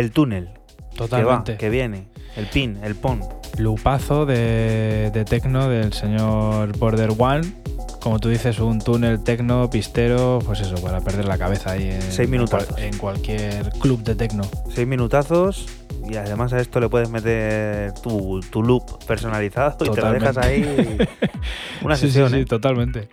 El túnel. Totalmente. Que va, que viene. El pin, el pon. Lupazo de, de tecno del señor Border One. Como tú dices, un túnel tecno, pistero, pues eso, para perder la cabeza ahí en, Seis minutazos. en cualquier club de tecno. Seis minutazos y además a esto le puedes meter tu, tu loop personalizado y te lo dejas ahí una Sí, sí, sesión. sí, ¿eh? totalmente.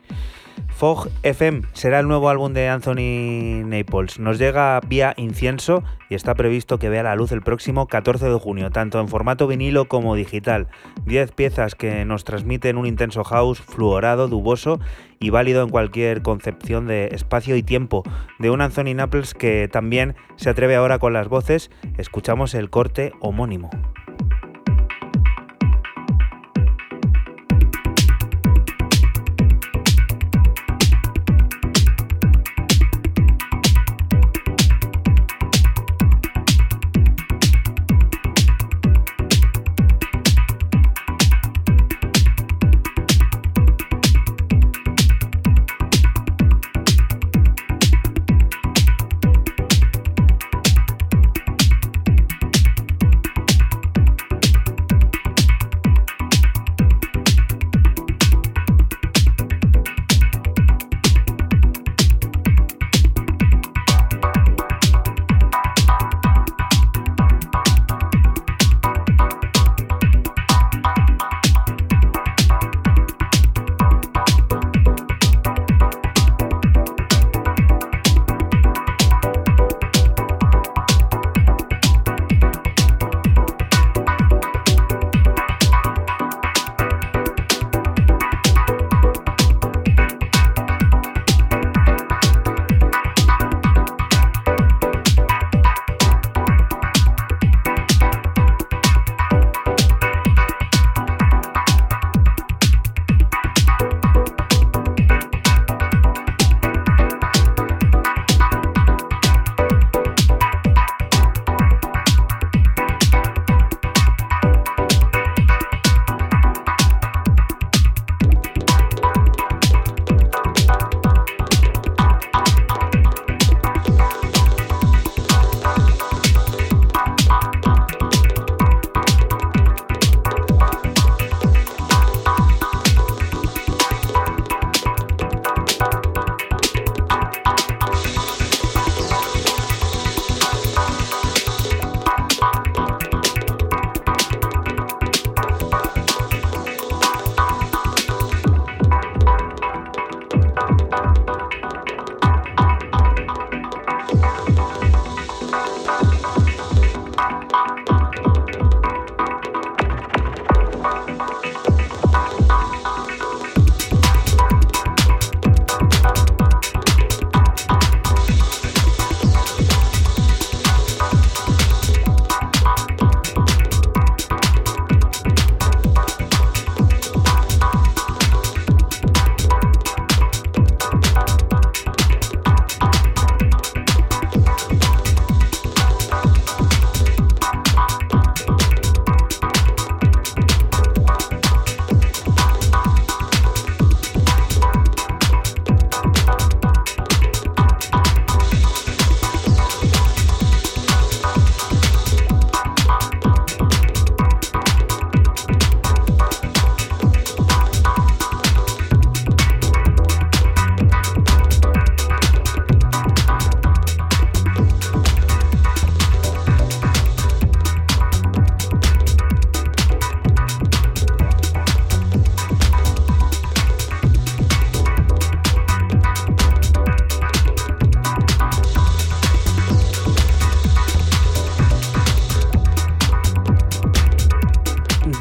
Fog FM será el nuevo álbum de Anthony Naples. Nos llega vía incienso y está previsto que vea la luz el próximo 14 de junio, tanto en formato vinilo como digital. 10 piezas que nos transmiten un intenso house fluorado, duboso y válido en cualquier concepción de espacio y tiempo. De un Anthony Naples que también se atreve ahora con las voces, escuchamos el corte homónimo.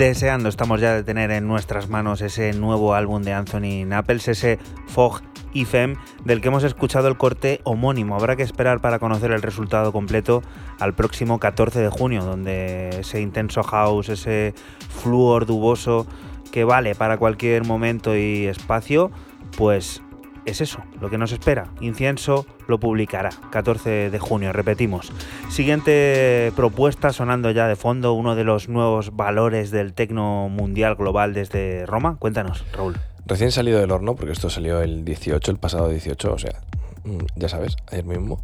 Deseando estamos ya de tener en nuestras manos ese nuevo álbum de Anthony Naples, ese Fog y Fem, del que hemos escuchado el corte homónimo. Habrá que esperar para conocer el resultado completo al próximo 14 de junio, donde ese intenso house, ese fluor duboso que vale para cualquier momento y espacio, pues es eso, lo que nos espera. Incienso lo publicará 14 de junio, repetimos. Siguiente propuesta sonando ya de fondo, uno de los nuevos valores del tecno mundial global desde Roma. Cuéntanos, Raúl. Recién salido del horno, porque esto salió el 18, el pasado 18, o sea, mm, ya sabes, ayer mismo.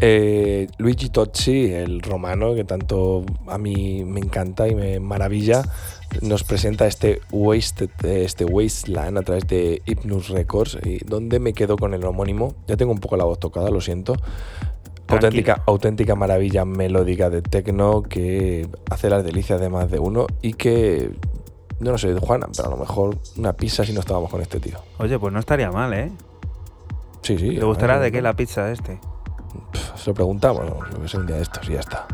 Eh, Luigi Tozzi, el romano, que tanto a mí me encanta y me maravilla, nos presenta este, Waste, este Wasteland a través de Hypnus Records, y donde me quedo con el homónimo. Ya tengo un poco la voz tocada, lo siento. Auténtica, auténtica maravilla melódica de techno que hace las delicias de más de uno y que, yo no sé, Juana, pero a lo mejor una pizza si no estábamos con este tío. Oye, pues no estaría mal, ¿eh? Sí, sí. ¿Te gustará de qué la pizza este? Pff, Se lo preguntamos, ¿no? Sé, un día de estos y ya está.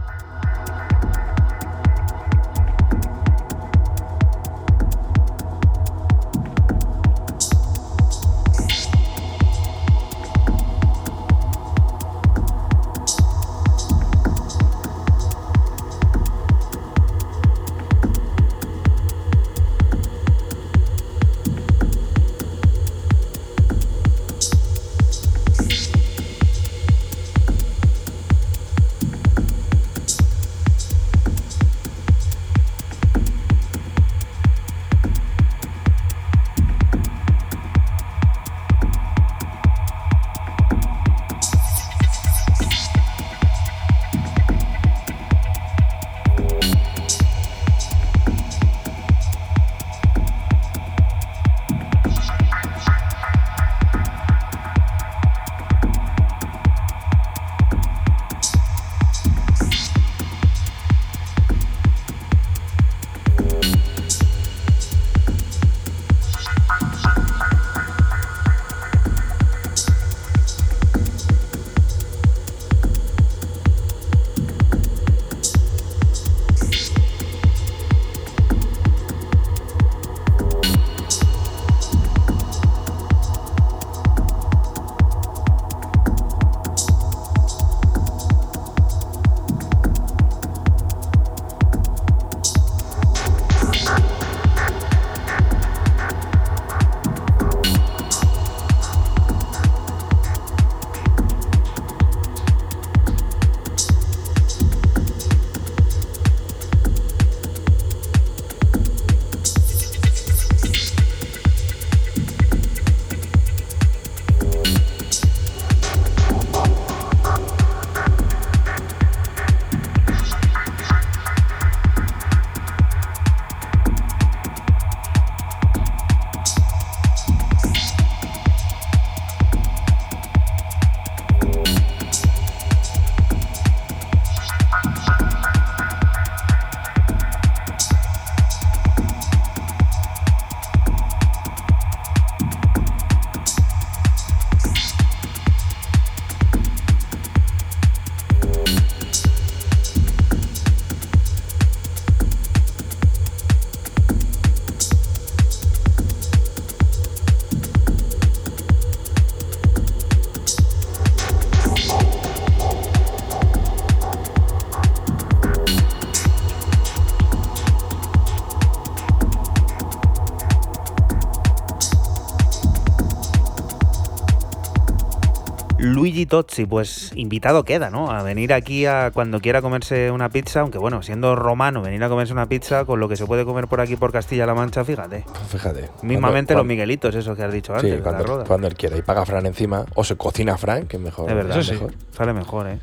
Luigi Tozzi, pues invitado queda, ¿no? A venir aquí a cuando quiera comerse una pizza, aunque bueno, siendo romano, venir a comerse una pizza con lo que se puede comer por aquí por Castilla-La Mancha, fíjate. Fíjate. Mismamente cuando- los Miguelitos, eso que has dicho Sí, antes, la cuando, roda. cuando él quiera. Y paga Fran encima. O se cocina Fran, que es mejor. Es verdad, sí. mejor. Sale mejor, ¿eh?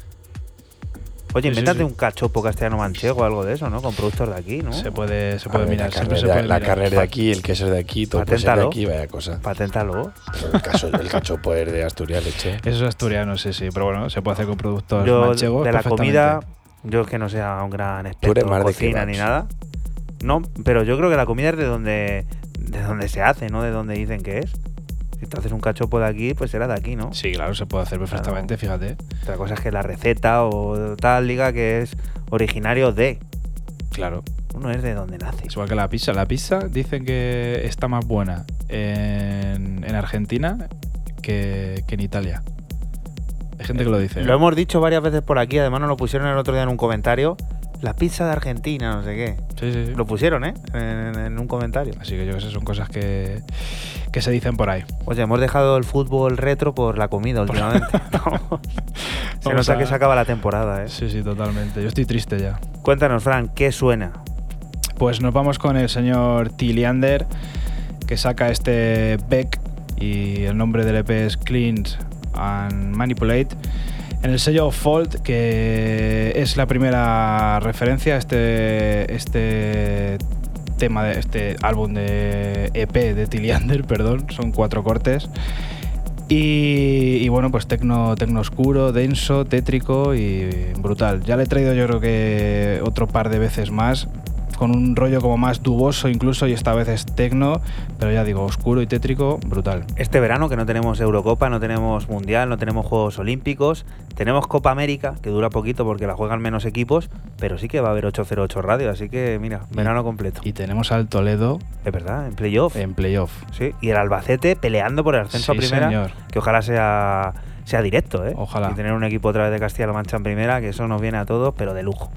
Oye, invéntate un cachopo castellano manchego o algo de eso, ¿no? Con productos de aquí, ¿no? Se puede, se puede ver, mirar, la carne, se de, puede la mirar. carne es de aquí, el queso es de aquí, todo puede ser de aquí, vaya cosa. Paténtalo. Pero el, caso, el cachopo es de Asturias, leche. Eso es asturiano, sí, sí, pero bueno, se puede hacer con productos Yo, manchegos. de la comida, yo es que no sea un gran experto en cocina ni nada. No, pero yo creo que la comida es de donde, de donde se hace, no de donde dicen que es. Si te haces un cachopo de aquí, pues será de aquí, ¿no? Sí, claro, se puede hacer perfectamente, fíjate. Otra cosa es que la receta o tal diga que es originario de. Claro. Uno es de donde nace. Es igual que la pizza. La pizza dicen que está más buena en, en Argentina que, que en Italia. Hay gente que lo dice. Lo ¿eh? hemos dicho varias veces por aquí, además nos lo pusieron el otro día en un comentario. La pizza de Argentina, no sé qué. Sí, sí, sí. Lo pusieron, ¿eh? En, en un comentario. Así que yo que sé, son cosas que, que se dicen por ahí. Oye, hemos dejado el fútbol retro por la comida últimamente. Se nota a- que se acaba la temporada, ¿eh? Sí, sí, totalmente. Yo estoy triste ya. Cuéntanos, Fran, ¿qué suena? Pues nos vamos con el señor Tiliander, que saca este Beck y el nombre del EP es Cleanse and Manipulate. En el sello Fault, que es la primera referencia a este, este tema de este álbum de EP de Tiliander, perdón, son cuatro cortes. Y, y bueno, pues tecno, tecno oscuro, denso, tétrico y brutal. Ya le he traído yo creo que otro par de veces más, con un rollo como más duboso incluso, y esta vez es tecno, pero ya digo, oscuro y tétrico, brutal. Este verano que no tenemos Eurocopa, no tenemos Mundial, no tenemos Juegos Olímpicos, tenemos Copa América, que dura poquito porque la juegan menos equipos, pero sí que va a haber 808 radio, así que mira, verano completo. Y tenemos al Toledo Es verdad, en playoff. en playoff. Sí, y el Albacete peleando por el ascenso Sí, a primera, señor. que ojalá sea, sea directo, ¿eh? Ojalá. Y tener un equipo otra vez de Castilla-La Mancha en primera, que eso nos viene a todos, pero de lujo.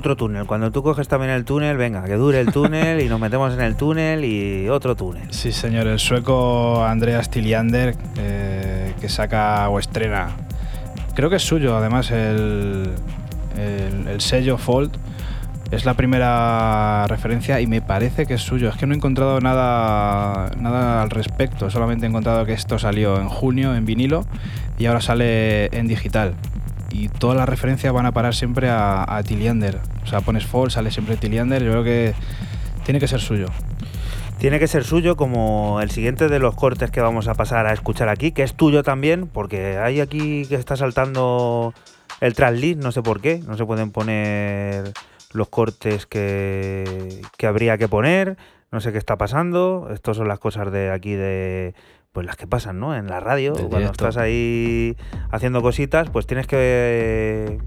Otro túnel. Cuando tú coges también el túnel, venga, que dure el túnel y nos metemos en el túnel y otro túnel. Sí, señor, el sueco Andreas Tiliander, eh, que saca o estrena, creo que es suyo, además, el, el- el sello Fold. Es la primera referencia y me parece que es suyo. Es que no he encontrado nada, nada al respecto. Solamente he encontrado que esto salió en junio en vinilo y ahora sale en digital. Y todas las referencias van a parar siempre a, a Tiliander. O sea, pones Fold, sale siempre Tiliander. Yo creo que tiene que ser suyo. Tiene que ser suyo como el siguiente de los cortes que vamos a pasar a escuchar aquí, que es tuyo también, porque hay aquí que está saltando el translist, no sé por qué, no se pueden poner los cortes que, que habría que poner, no sé qué está pasando, estas son las cosas de aquí de pues las que pasan, ¿no? En la radio, cuando estás ahí haciendo cositas, pues tienes que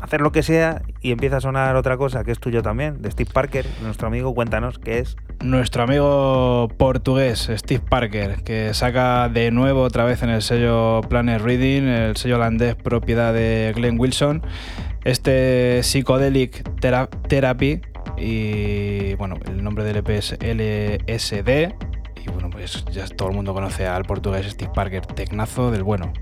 hacer lo que sea y empieza a sonar otra cosa que es tuyo también, de Steve Parker, nuestro amigo, cuéntanos qué es. Nuestro amigo portugués Steve Parker, que saca de nuevo otra vez en el sello Planet Reading, el sello holandés propiedad de Glenn Wilson, este Psychedelic Thera- Therapy y bueno, el nombre del EP es LSD y bueno, pues ya todo el mundo conoce al portugués Steve Parker, tecnazo del bueno.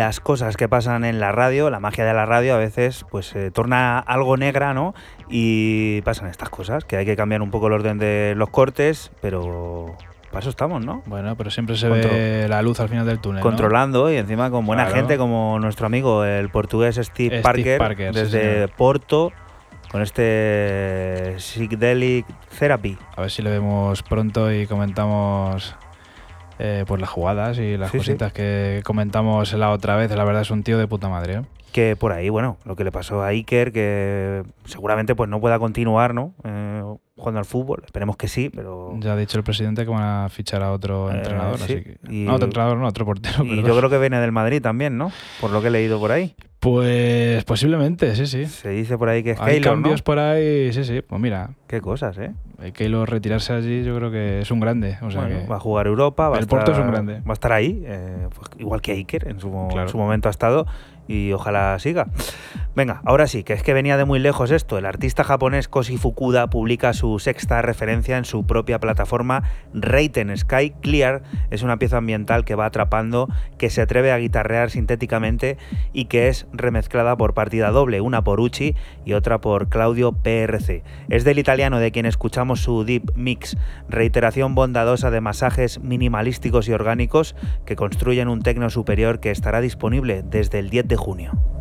Las cosas que pasan en la radio, la magia de la radio a veces pues se torna algo negra, ¿no? Y pasan estas cosas, que hay que cambiar un poco el orden de los cortes, pero para eso estamos, ¿no? Bueno, pero siempre se Contro- ve la luz al final del túnel. ¿no? Controlando y encima con buena Claro. gente como nuestro amigo el portugués Steve, Steve Parker, desde. Porto con este Psychedelic Therapy. A ver si le vemos pronto y comentamos eh, pues las jugadas y las Sí, sí. cositas que comentamos la otra vez. La verdad es un tío de puta madre. ¿eh? que por ahí, bueno, lo que le pasó a Iker, que seguramente pues no pueda continuar, ¿no? Eh, jugando al fútbol, esperemos que sí, pero... Ya ha dicho el presidente que van a fichar a otro Eh, entrenador. sí, así que- y- No, otro entrenador, no, otro portero. Y perdón. yo creo que viene del Madrid también, ¿no? Por lo que he leído por ahí. Pues posiblemente, sí, sí. Se dice por ahí que es Hay Keylor, ¿no? cambios por ahí, sí, sí. Pues mira, Qué cosas, ¿eh? Keylor retirarse allí, yo creo que es un grande. O sea Bueno, que- va a jugar Europa, va a El estar, Porto es un grande. Va a estar ahí, eh, pues igual que Iker en su, mo- Claro. en su momento ha estado y ojalá siga. Venga, ahora sí, que es que venía de muy lejos esto. El artista japonés Koshi Fukuda publica su sexta referencia en su propia plataforma Reiten Sky Clear. Es una pieza ambiental que va atrapando, que se atreve a guitarrear sintéticamente y que es remezclada por partida doble, una por Uchi y otra por Claudio PRC. Es del italiano de quien escuchamos su deep mix, reiteración bondadosa de masajes minimalísticos y orgánicos que construyen un tecno superior que estará disponible desde el 10 de junio.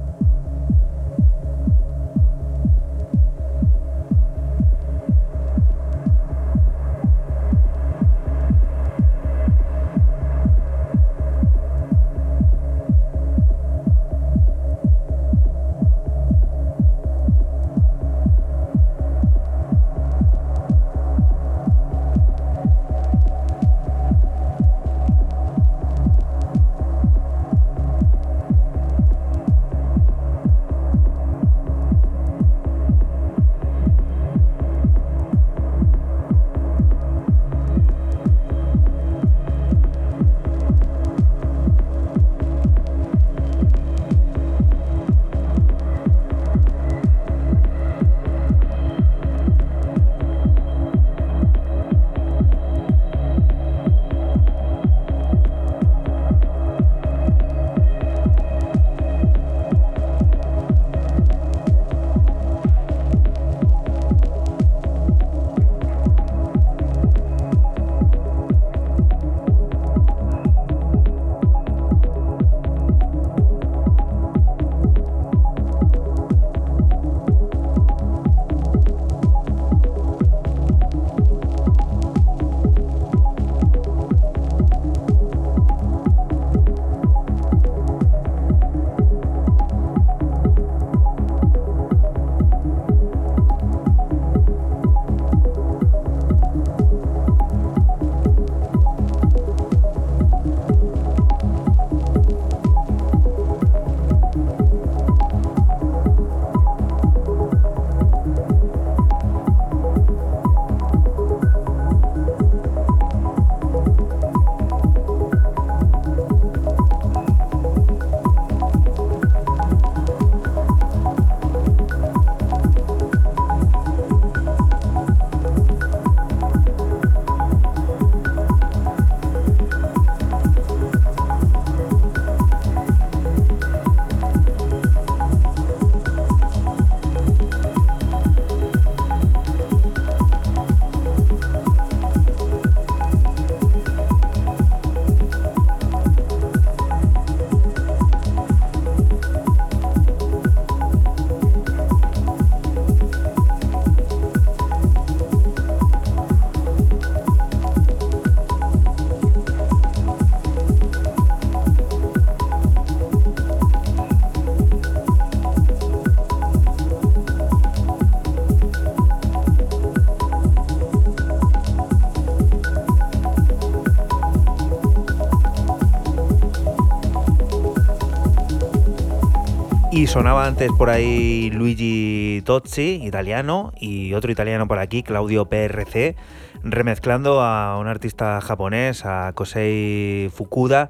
Sonaba antes por ahí Luigi Tozzi, italiano, y otro italiano por aquí, Claudio PRC, remezclando a un artista japonés, a Kosei Fukuda,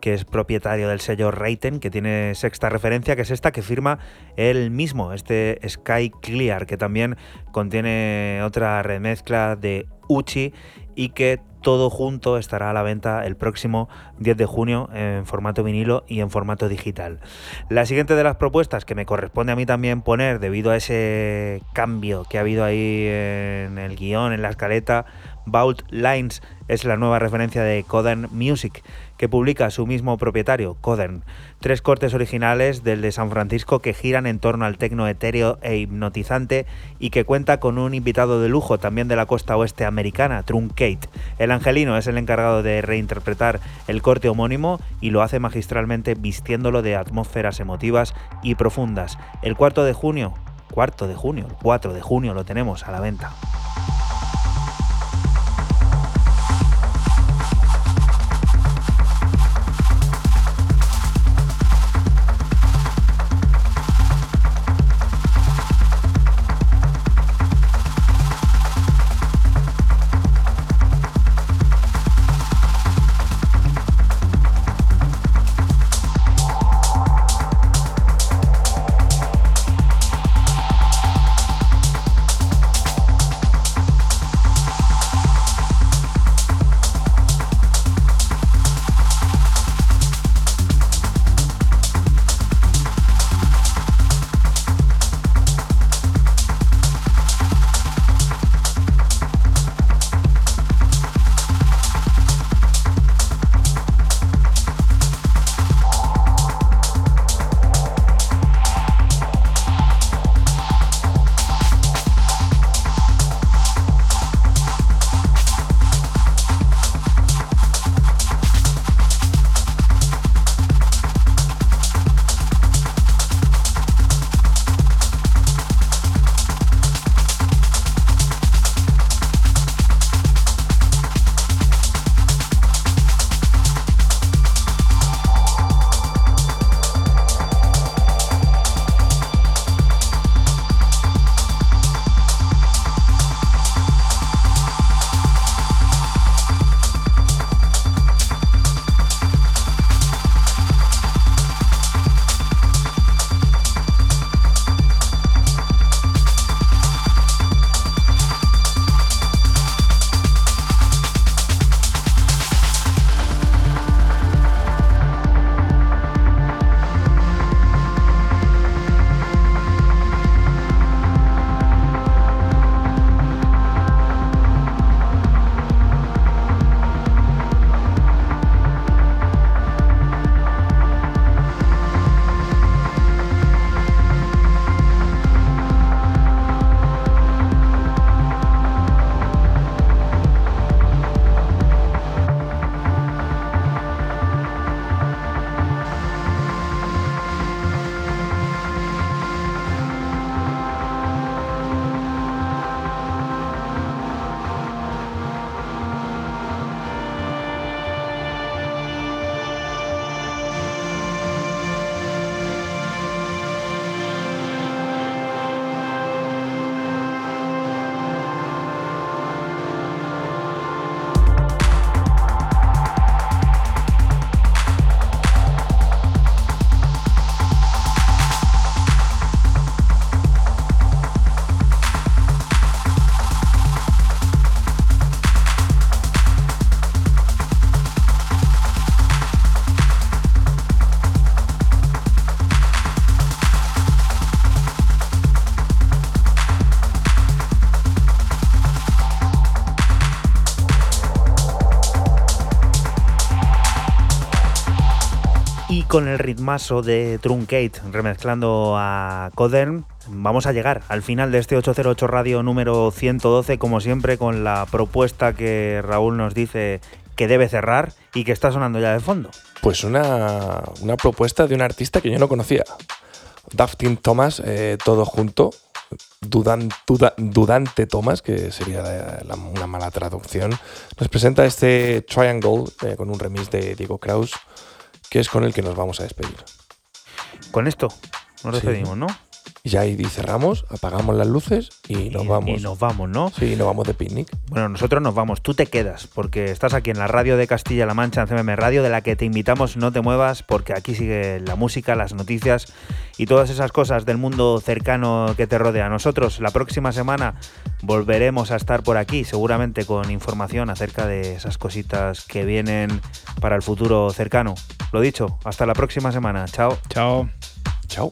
que es propietario del sello Reiten, que tiene sexta referencia, que es esta que firma él mismo, este Sky Clear, que también contiene otra remezcla de Uchi y que todo junto estará a la venta el próximo 10 de junio en formato vinilo y en formato digital. La siguiente de las propuestas que me corresponde a mí también poner debido a ese cambio que ha habido ahí en el guion, en la escaleta, Vault Lines es la nueva referencia de Codern Music, que publica su mismo propietario, Codern. Tres cortes originales del de San Francisco que giran en torno al tecno etéreo e hipnotizante y que cuenta con un invitado de lujo también de la costa oeste americana, Truncate. El angelino es el encargado de reinterpretar el corte homónimo y lo hace magistralmente vistiéndolo de atmósferas emotivas y profundas. El cuarto de junio, cuarto de junio, el 4 de junio lo tenemos a la venta. Con el ritmazo de Truncate remezclando a Codern, vamos a llegar al final de este 808 Radio número 112, como siempre, con la propuesta que Raúl nos dice que debe cerrar y que está sonando ya de fondo. Pues una, una propuesta de un artista que yo no conocía. Daftin Thomas, eh, todo junto. Dudan- Duda- Dudante Thomas, que sería una mala traducción, nos presenta este Triangle eh, con un remix de Diego Kraus, que es con el que nos vamos a despedir. Con esto Nos Sí. despedimos, ¿no? Y ya ahí cerramos, apagamos las luces y nos Y- vamos. Y nos vamos, ¿no? Sí, nos vamos de picnic. Bueno, nosotros nos vamos, tú te quedas, porque estás aquí en la radio de Castilla-La Mancha, en CMM Radio, de la que te invitamos, no te muevas, porque aquí sigue la música, las noticias y todas esas cosas del mundo cercano que te rodea. Nosotros la próxima semana volveremos a estar por aquí, seguramente con información acerca de esas cositas que vienen para el futuro cercano. Lo dicho, hasta la próxima semana. Chao. Chao. Chao.